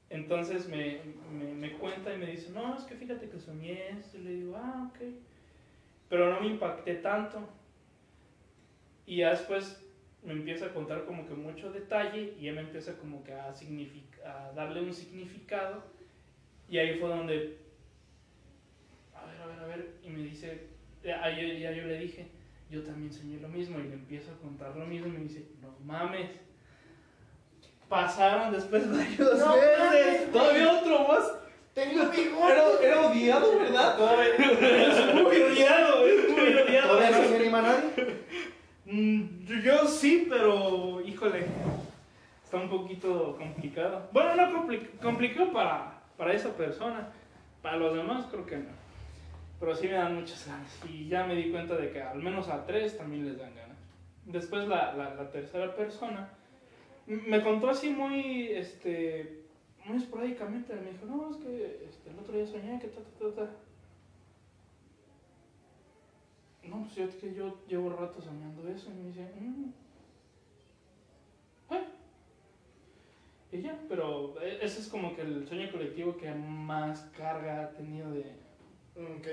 Entonces me, me, me cuenta y me dice, no, es que fíjate que soñé esto. Y le digo, ah, ok. Pero no me impacté tanto. Y ya después me empieza a contar como que mucho detalle y ya me empieza como que a, a darle un significado. Y ahí fue donde, a ver, a ver, a ver, y me dice, ya, ya, ya yo le dije, yo también soñé lo mismo y le empiezo a contar lo mismo y me dice, no mames. Pasaron después (laughs) varios No meses. mames. Todavía otro más. Tengo bigote. Era, era odiado, ¿verdad? (laughs) es muy odiado, es muy odiado. ¿Todavía no se anima nadie? Mm, yo sí, pero híjole, está un poquito complicado. Bueno, no compli- complicado para, para esa persona, para los demás creo que no. Pero sí me dan muchas ganas. Y ya me di cuenta de que al menos a tres también les dan ganas. Después la, la, tercera persona me contó así muy, este, muy esporádicamente. Me dijo, no, es que este, el otro día soñé que ta, ta, ta, ta. No, pues yo, que yo llevo rato soñando eso. Y me dice, "Mm". "Ah". Y ya, pero e- ese es como que el sueño colectivo que más carga ha tenido de. Ok.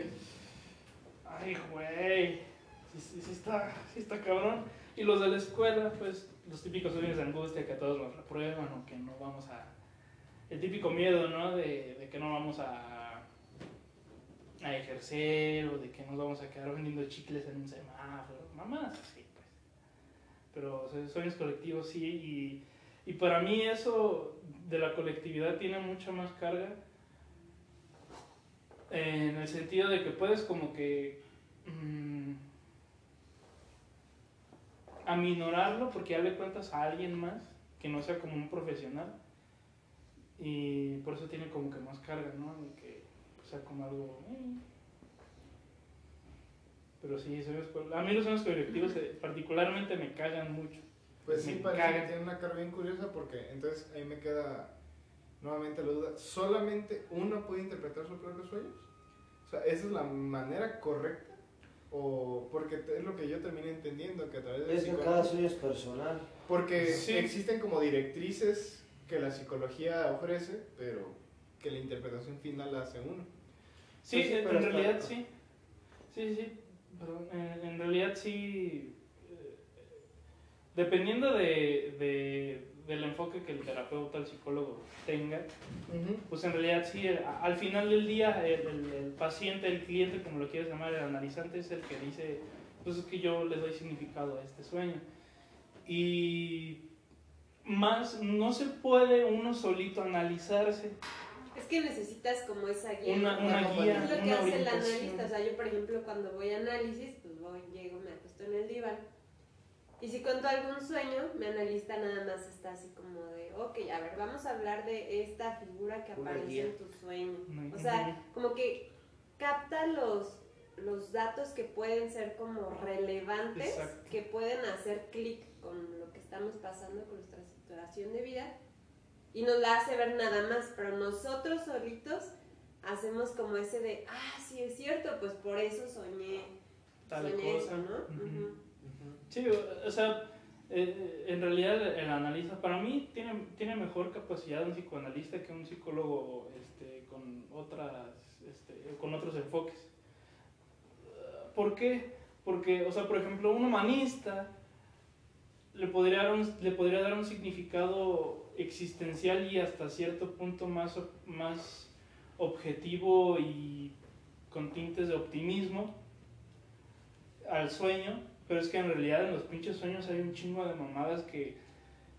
Ay, güey. Sí, sí, sí está, sí está cabrón. Y los de la escuela, pues, los típicos sueños de angustia que todos nos reprueban o que no vamos a. El típico miedo, ¿no? De, de que no vamos a, a ejercer o de que nos vamos a quedar vendiendo chicles en un semáforo. Mamás, así, pues. Pero o sea, sueños colectivos sí. Y, y para mí eso de la colectividad tiene mucha más carga. En el sentido de que puedes como que mm, aminorarlo porque ya le cuentas a alguien más que no sea como un profesional y por eso tiene como que más carga, ¿no? De que sea como algo... eh. Pero sí, sueños co- a mí los sueños colectivos eh, particularmente me cagan mucho. Pues sí, parece caga. que tiene una cara bien curiosa porque entonces ahí me queda nuevamente la duda. ¿Solamente uno puede interpretar sus propios sueños? O sea, ¿esa es la manera correcta? O porque es lo que yo terminé entendiendo que a través del Es que cada sueño es personal. Porque Sí. existen como directrices que la psicología ofrece, pero que la interpretación final la hace uno. Sí, sí, en, pero en realidad sí. Sí, sí, sí. Perdón, en, en realidad sí. eh, Dependiendo de, de- del enfoque que el terapeuta, el psicólogo tenga, pues en realidad sí, el- a- al final del día el, el- el paciente, el cliente, como lo quieras llamar, el analizante es el que dice, pues es que yo le doy significado a este sueño. Y más, no se puede uno solito analizarse. Es que necesitas como esa guía. Una, una guía, Es lo que hace el analista. O sea, yo, por ejemplo, cuando voy a análisis, pues voy, llego, me acuesto en el diván. Y si cuento algún sueño, mi analista nada más está así como de, ok, a ver, vamos a hablar de esta figura que aparece guía. en tu sueño. O sea, como que capta los, los datos que pueden ser como relevantes, Exacto. que pueden hacer clic con lo que estamos pasando con nuestra situación de vida y nos la hace ver nada más, pero nosotros solitos hacemos como ese de, ah, sí es cierto, pues por eso soñé, Tal soñé cosa. eso, ¿no? Sí, o sea, eh, en realidad el analista, para mí, tiene, tiene mejor capacidad un psicoanalista que un psicólogo este, con, otras, este, con otros enfoques. ¿Por qué? Porque, o sea, por ejemplo, un humanista le podría dar un, le podría dar un significado existencial y hasta cierto punto más, más objetivo y con tintes de optimismo al sueño, pero es que en realidad en los pinches sueños hay un chingo de mamadas que,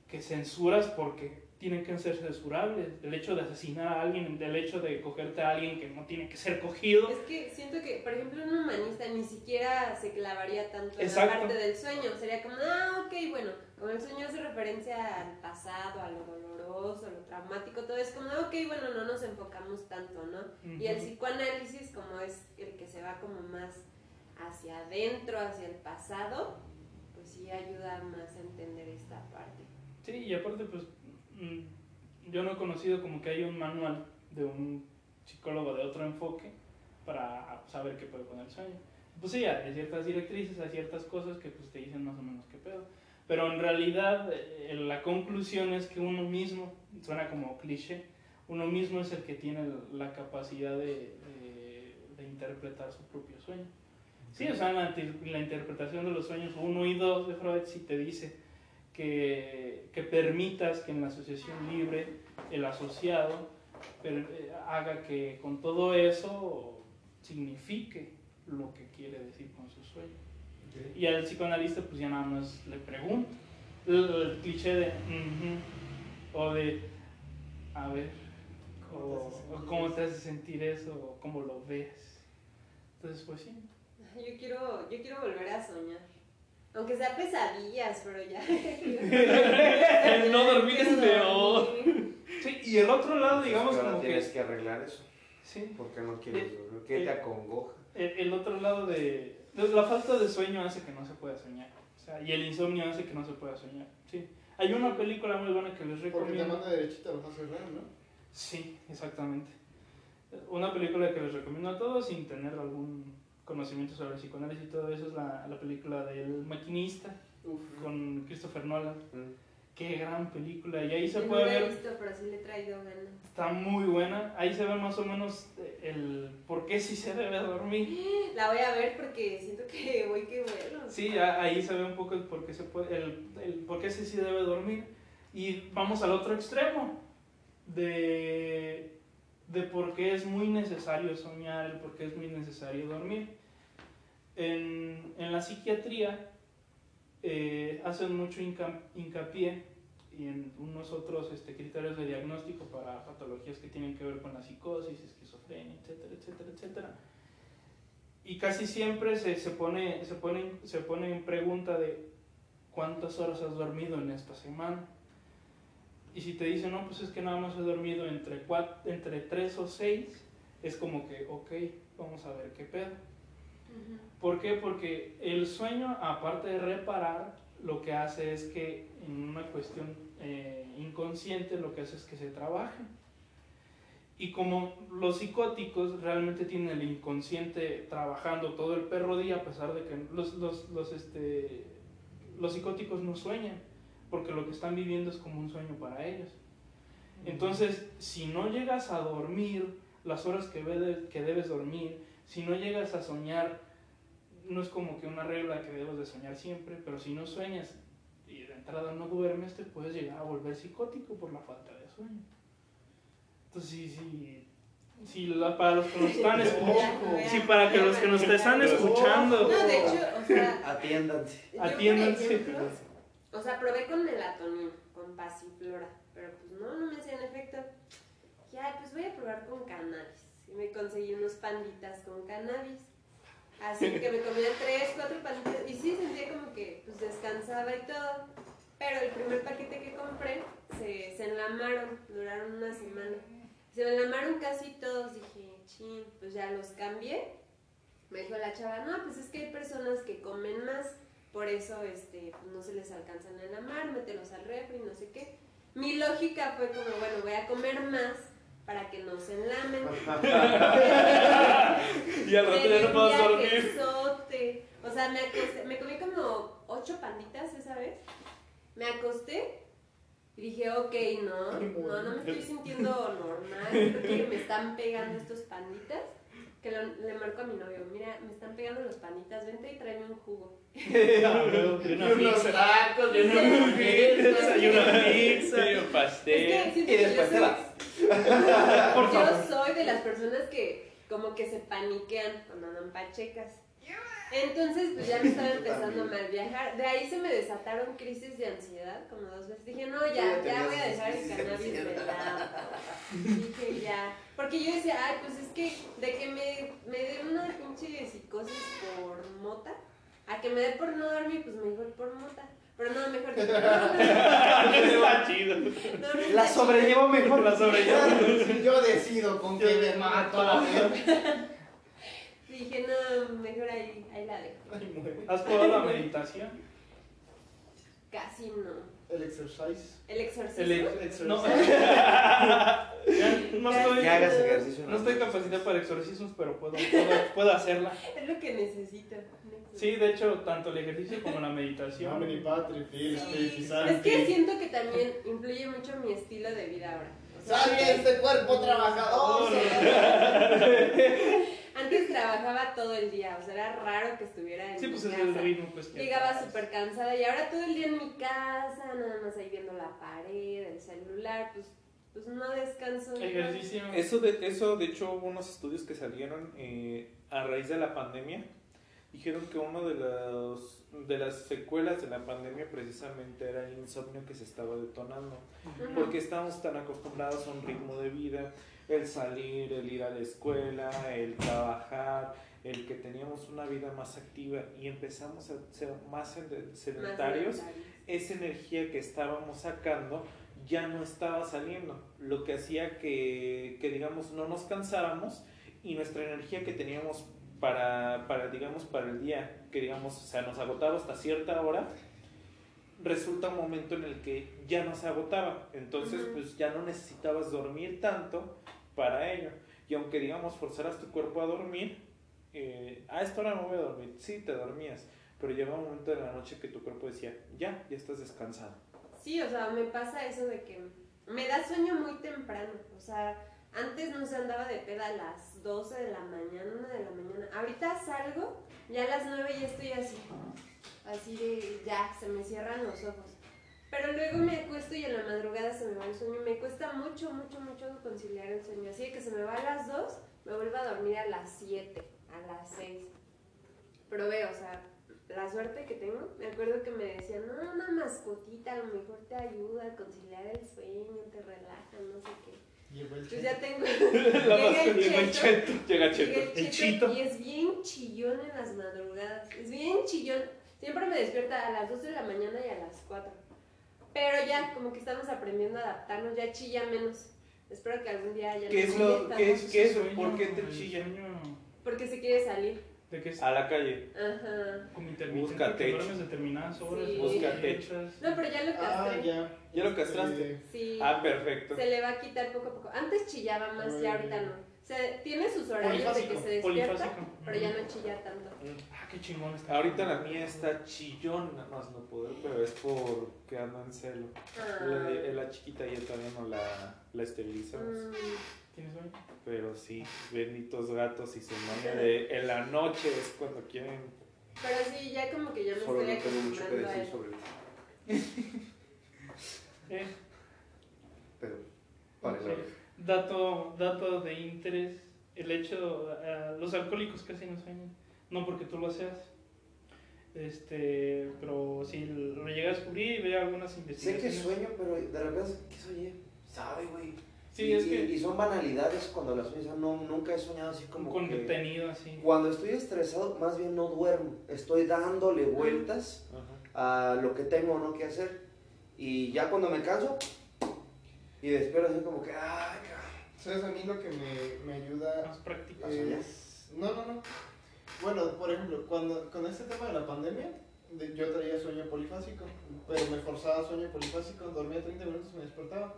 que censuras porque tienen que ser censurables. El hecho de asesinar a alguien, el hecho de cogerte a alguien que no tiene que ser cogido. Es que siento que, por ejemplo, un humanista ni siquiera se clavaría tanto en Exacto. la parte del sueño. Sería como, ah, ok, bueno, como el sueño hace referencia al pasado, a lo doloroso, a lo traumático, todo es como, ah, ok, bueno, no nos enfocamos tanto, ¿no? Y el psicoanálisis, como es el que se va como más hacia adentro, hacia el pasado, pues sí ayuda más a entender esta parte. Sí, y aparte, pues, mm, yo no he conocido como que hay un manual de un psicólogo de otro enfoque para saber qué puede con el sueño. Pues sí, hay ciertas directrices, hay ciertas cosas que pues te dicen más o menos qué pedo. Pero en realidad eh, la conclusión es que uno mismo, suena como cliché, uno mismo es el que tiene la capacidad de, de- de interpretar su propio sueño. Sí, o sea, en la, la interpretación de los sueños 1 y 2 de Freud sí te dice que, que permitas que en la asociación libre el asociado per- eh, haga que con todo eso signifique lo que quiere decir con su sueño. Y al psicoanalista pues ya nada más le pregunta. El, el cliché de o de a ver o, o cómo te hace sentir eso o cómo lo ves. Entonces pues sí. Yo quiero, yo quiero volver a soñar. Aunque sea pesadillas, pero ya. El (laughs) no dormir es Quiero peor. dormir. Sí, y el otro lado digamos Ahora como tienes que que arreglar eso. sí, ¿Por qué no quieres Eh, dormir? ¿Qué eh, te acongoja? el, el otro lado de, la falta de sueño hace que no se pueda soñar. O sea, y el insomnio hace que no se pueda soñar. Sí. Hay una película muy buena que les Porque te recomiendo. manda derechito a real, ¿no? Sí, exactamente. Una película que les recomiendo a todos sin tener algún conocimiento sobre psicoanálisis y todo eso es la, la película del maquinista Uf. con Christopher Nolan. Mm. Qué gran película. Y ahí se Yo puede no la he ver, visto, pero sí le he traído ganas. está muy buena. Ahí se ve más o menos el por qué sí se debe dormir. (gasps) La voy a ver porque siento que (laughs) voy que vuelo. Sí, ahí se ve un poco el por qué, se puede, el, el por qué sí, sí debe dormir. Y vamos al otro extremo de, de por qué es muy necesario soñar, el por qué es muy necesario dormir. En, en la psiquiatría eh, hacen mucho hinca- hincapié y en unos otros este, criterios de diagnóstico para patologías que tienen que ver con la psicosis, esquizofrenia, etcétera, etcétera, etcétera. Y casi siempre se, se, pone, se, pone, se pone en pregunta de cuántas horas has dormido en esta semana. Y si te dicen, no, pues es que nada más he dormido entre, cuatro, entre 3 o 6, es como que, ok, vamos a ver qué pedo. ¿Por qué? Porque el sueño, aparte de reparar, lo que hace es que en una cuestión eh, inconsciente lo que hace es que se trabaje. Y como los psicóticos realmente tienen el inconsciente trabajando todo el perro día, a pesar de que los, los, los, este, los psicóticos no sueñan, porque lo que están viviendo es como un sueño para ellos. Entonces, si no llegas a dormir las horas que, ve- que debes dormir, si no llegas a soñar, no es como que una regla que debes de soñar siempre, pero si no sueñas y de entrada no duermes, te puedes llegar a volver psicótico por la falta de sueño. Entonces, sí, sí, sí, la- para los que nos están (laughs) escuchando, sí, para que los que nos te están escuchando, No, de hecho, o sea, Atiéndanse. Atiéndanse. O sea, probé con melatonina, con pasiflora, pero pues no, no me hacían efecto. Ya, pues voy a probar con cannabis. Y me conseguí unos panditas con cannabis. Así que me comía tres, cuatro panditas. Y sí, sentía como que pues descansaba y todo. Pero el primer paquete que compré se, se enlamaron, duraron una semana. Se enlamaron casi todos. Dije, chin, pues ya los cambié. Me dijo la chava, no, pues es que hay personas que comen más. Por eso este, no se les alcanzan a enlamar, mételos al refri, no sé qué. Mi lógica fue como, bueno, voy a comer más para que no se enlamen. (laughs) Y al rato ya no puedo dormir. viajezote. O sea, me acosté, me comí como ocho panditas esa vez. Me acosté y dije, ok, no, no, no me estoy sintiendo normal. Creo que me están pegando estos panditas. Que lo- le marco a mi novio, mira, me están pegando los panditas, vente y tráeme un jugo. (laughs) de una pizza, tacos, de una hamburguesa, y una (laughs) pizza. Sí, un Es pastel. que siento Y que después yo te soy- vas. (laughs) Por favor. Yo soy de las personas que como que se paniquean cuando andan pachecas. Entonces, pues ya me estaba empezando a mal viajar. De ahí se me desataron crisis de ansiedad como dos veces. Dije, no, ya ya, voy a dejar el cannabis de lado. Dije, ya. Porque yo decía, ay, pues es que de que me, me dé una pinche psicosis por mota, a que me dé por no dormir, pues mejor por mota. Pero no, mejor no, (laughs) chido. La sobrellevo mejor. La sobrellevo. Yo decido con qué me mato. a ver. Chido. Dije, no, mejor ahí, ahí la dejo. (laughs) ¿Has probado la meditación? Casi no. El exercise. El exorcismo. El ex- no, Exorcismo. (laughs) Ya no estoy, Que hagas ejercicio. no estoy capacitado para exorcismos, pero puedo, puedo, puedo hacerla. (laughs) Es lo que necesito. Sí, de hecho, tanto el ejercicio como la meditación. Nomini Patri, Filii, Spiritus Es que siento que también influye mucho mi estilo de vida ahora. O sea, ¡Sal de este cuerpo trabajador! (laughs) Antes trabajaba todo el día, o sea, era raro que estuviera en Sí, mi pues es casa. el ritmo, pues. Llegaba súper cansada y ahora todo el día en mi casa, nada más ahí viendo la pared, el celular, pues, pues no descanso. Ejercicio. Eso de, eso, de hecho, hubo unos estudios que salieron eh, a raíz de la pandemia. Dijeron que uno de los de las secuelas de la pandemia precisamente era el insomnio que se estaba detonando. Porque estábamos tan acostumbrados a un ritmo de vida, el salir, el ir a la escuela, el trabajar, el que teníamos una vida más activa y empezamos a ser más sed- Más sedentarios sedentarios. esa energía que estábamos sacando ya no estaba saliendo, lo que hacía que, que, digamos, no nos cansáramos y nuestra energía que teníamos para, para, digamos, para el día, que digamos, o sea, nos agotaba hasta cierta hora, resulta un momento en el que ya no se agotaba, entonces pues ya no necesitabas dormir tanto para ello, y aunque digamos forzaras tu cuerpo a dormir, eh, a esta hora no voy a dormir, sí, te dormías, pero llega un momento de la noche que tu cuerpo decía, ya, ya estás descansado. Sí, o sea, me pasa eso de que me da sueño muy temprano. O sea, antes no se andaba de peda a las 12 de la mañana, 1 de la mañana. Ahorita salgo, ya a las 9 ya estoy así. Así de, ya, se me cierran los ojos. Pero luego me acuesto y en la madrugada se me va el sueño. Me cuesta mucho, mucho, mucho conciliar el sueño. Así que se me va a las 2, me vuelvo a dormir a las 7, a las 6. Pero veo, o sea, la suerte que tengo, me acuerdo que me decían, no, una mascotita a lo mejor te ayuda a conciliar el sueño, te relaja, no sé qué. Llegó el Pues ya tengo. (laughs) La llega el mascotita, cheto, Llega llega Cheto. el El cheto, y es bien chillón en las madrugadas. Es bien chillón. Siempre me despierta a las 2 de la mañana y a las 4. Pero ya, como que estamos aprendiendo a adaptarnos, ya chilla menos. Espero que algún día ya ¿Qué no es lo- tanto, qué es- qué es- por qué te el chilla? Porque se quiere salir. ¿De qué es? A la calle. Ajá. Como intermitente, Busca que techo. determinadas horas. Sí. Busca despiertas. No, pero ya lo Ah, castré. ya. ¿Ya lo castraste? Sí. Ah, perfecto. Se le va a quitar poco a poco. Antes chillaba más, ya ahorita no. Se, tiene sus horarios de que se despierta, polifásico. pero ya no chilla tanto. Ah, qué chingón está. Ahorita la mía está chillona, más no poder, pero es porque ando en celo. Ah. La, la chiquita ya todavía no la, la esterilizamos. Mm, ¿Tienes sueño? Pero sí, benditos gatos y su maña de en la noche es cuando quieren. pero sí, ya como que ya me Solo estoy no tengo mucho que decir sobre (laughs) eso. Eh, Pero, vale, ok. vale. Dato, dato de interés, el hecho, eh, los alcohólicos casi no sueñan, no porque tú lo seas, este, pero si lo llegas a descubrir y ve algunas Sé que investigaciones. sueño, pero de repente, ¿qué soñé? ¿Sabe, güey? Sí, y, es que y son banalidades cuando las sueño. No, nunca he soñado así como con que... contenido así. Cuando estoy estresado, más bien no duermo. Estoy dándole vueltas a lo que tengo o no que hacer. Y ya cuando me canso, y despierto así como que, ay, cabrón. ¿Sabes a mí lo que me, me ayuda Más práctico. es... No, no, no. Bueno, por ejemplo, cuando con este tema de la pandemia, de- yo traía sueño polifásico, pero me forzaba a sueño polifásico, dormía 30 minutos y me despertaba.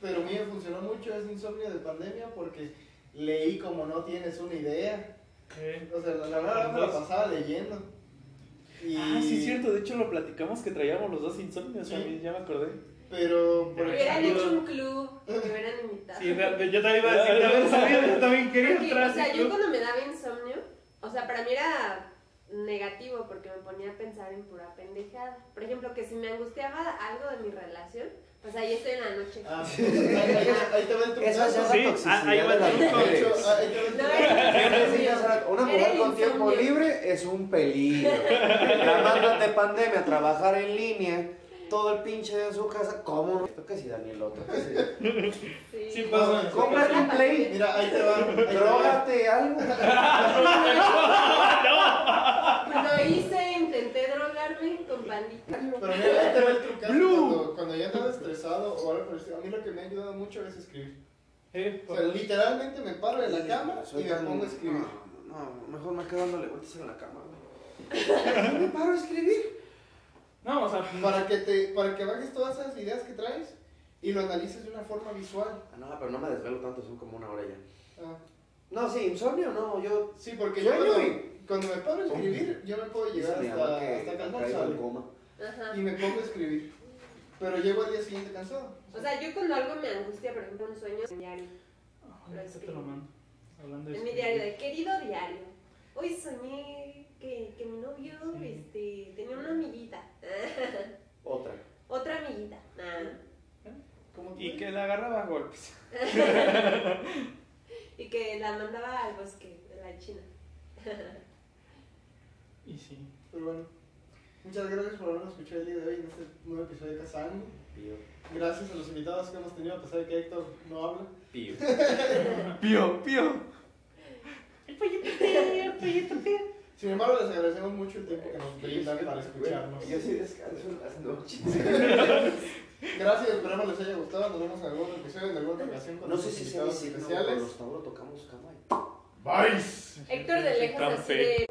Pero a mí me funcionó mucho ese insomnio de pandemia porque leí como no tienes una idea. Eh, O sea, la, la verdad me la pasaba leyendo. Y... Ah, sí, es cierto. De hecho, lo platicamos que traíamos los dos insomnios. Sí. a mí Ya me acordé. Pero, por hubieran hecho un club, me hubieran invitado. sí, yo también iba a decir, también, sabía, yo también quería Porque, entrar. o sea, yo cuando me daba insomnio, o sea, para mí era negativo porque me ponía a pensar en pura pendejada. Por ejemplo, que si me angustiaba algo de mi relación, pues ahí estoy en la noche. Ah, ahí, ahí- ahí te va el Esa trucazo. es la Sí, toxicidad ah, ahí va de el truco. De hecho, ahí te va el No, o sea, una mujer con tiempo libre es un peligro. La mandan de pandemia a trabajar en línea, todo el pinche día en su casa. ¿Cómo no? Toca si Danielo, toca si. Sí, Sí pasa. Cómprate un play, Mira, ahí te va. drogate algo. (laughs) Lo hice, drogarme con pandita. Pero mira, ahí te va el trucazo. Blue. Cuando, cuando ya andaba estresado o algo estilo, a mí lo que me ha ayudado mucho es escribir. Eh, O sea, literalmente me paro de la cama y Soy me pongo a escribir. No, no, mejor me quedo dándole vueltas en la cama, güey. (laughs) me paro a escribir. No, o sea, Para que, te, para que bajes todas esas ideas que traes y lo analices de una forma visual. Ah, no, pero no me desvelo tanto, son como una hora ya. Ah, No, sí, insomnio no, yo. sí, porque yo cuando, y- cuando me paro a escribir, yo me puedo llegar hasta, hasta cansado. Ajá. y me pongo a escribir. Pero llego al día siguiente cansado. O sea, yo cuando algo me angustia, por ejemplo, un sueño, en mi diario. te lo mando. Hablando de En mi diario, de querido diario. Hoy soñé que, que mi novio este, tenía una amiguita. (laughs) Otra. Otra amiguita. Ah. ¿Cómo Y que le agarraba a golpes. (laughs) Y que la mandaba al bosque de la China. (laughs) Y sí. Pero bueno, muchas gracias por habernos escuchado el día de hoy en este nuevo episodio de Cazando. Pío. Gracias a los invitados que hemos tenido, a pesar de que Héctor no habla. Pío. (laughs) Pío, pío. Sin embargo, les agradecemos mucho el tiempo que nos brindan para escucharnos. Yo sí descanso en las noches. (laughs) Gracias, esperamos les haya gustado. Nos vemos en algún episodio, en alguna ocasión con No sé si invitados no, especiales. pero los Tauro tocamos cama. Bye. Héctor de lejos Tan así de...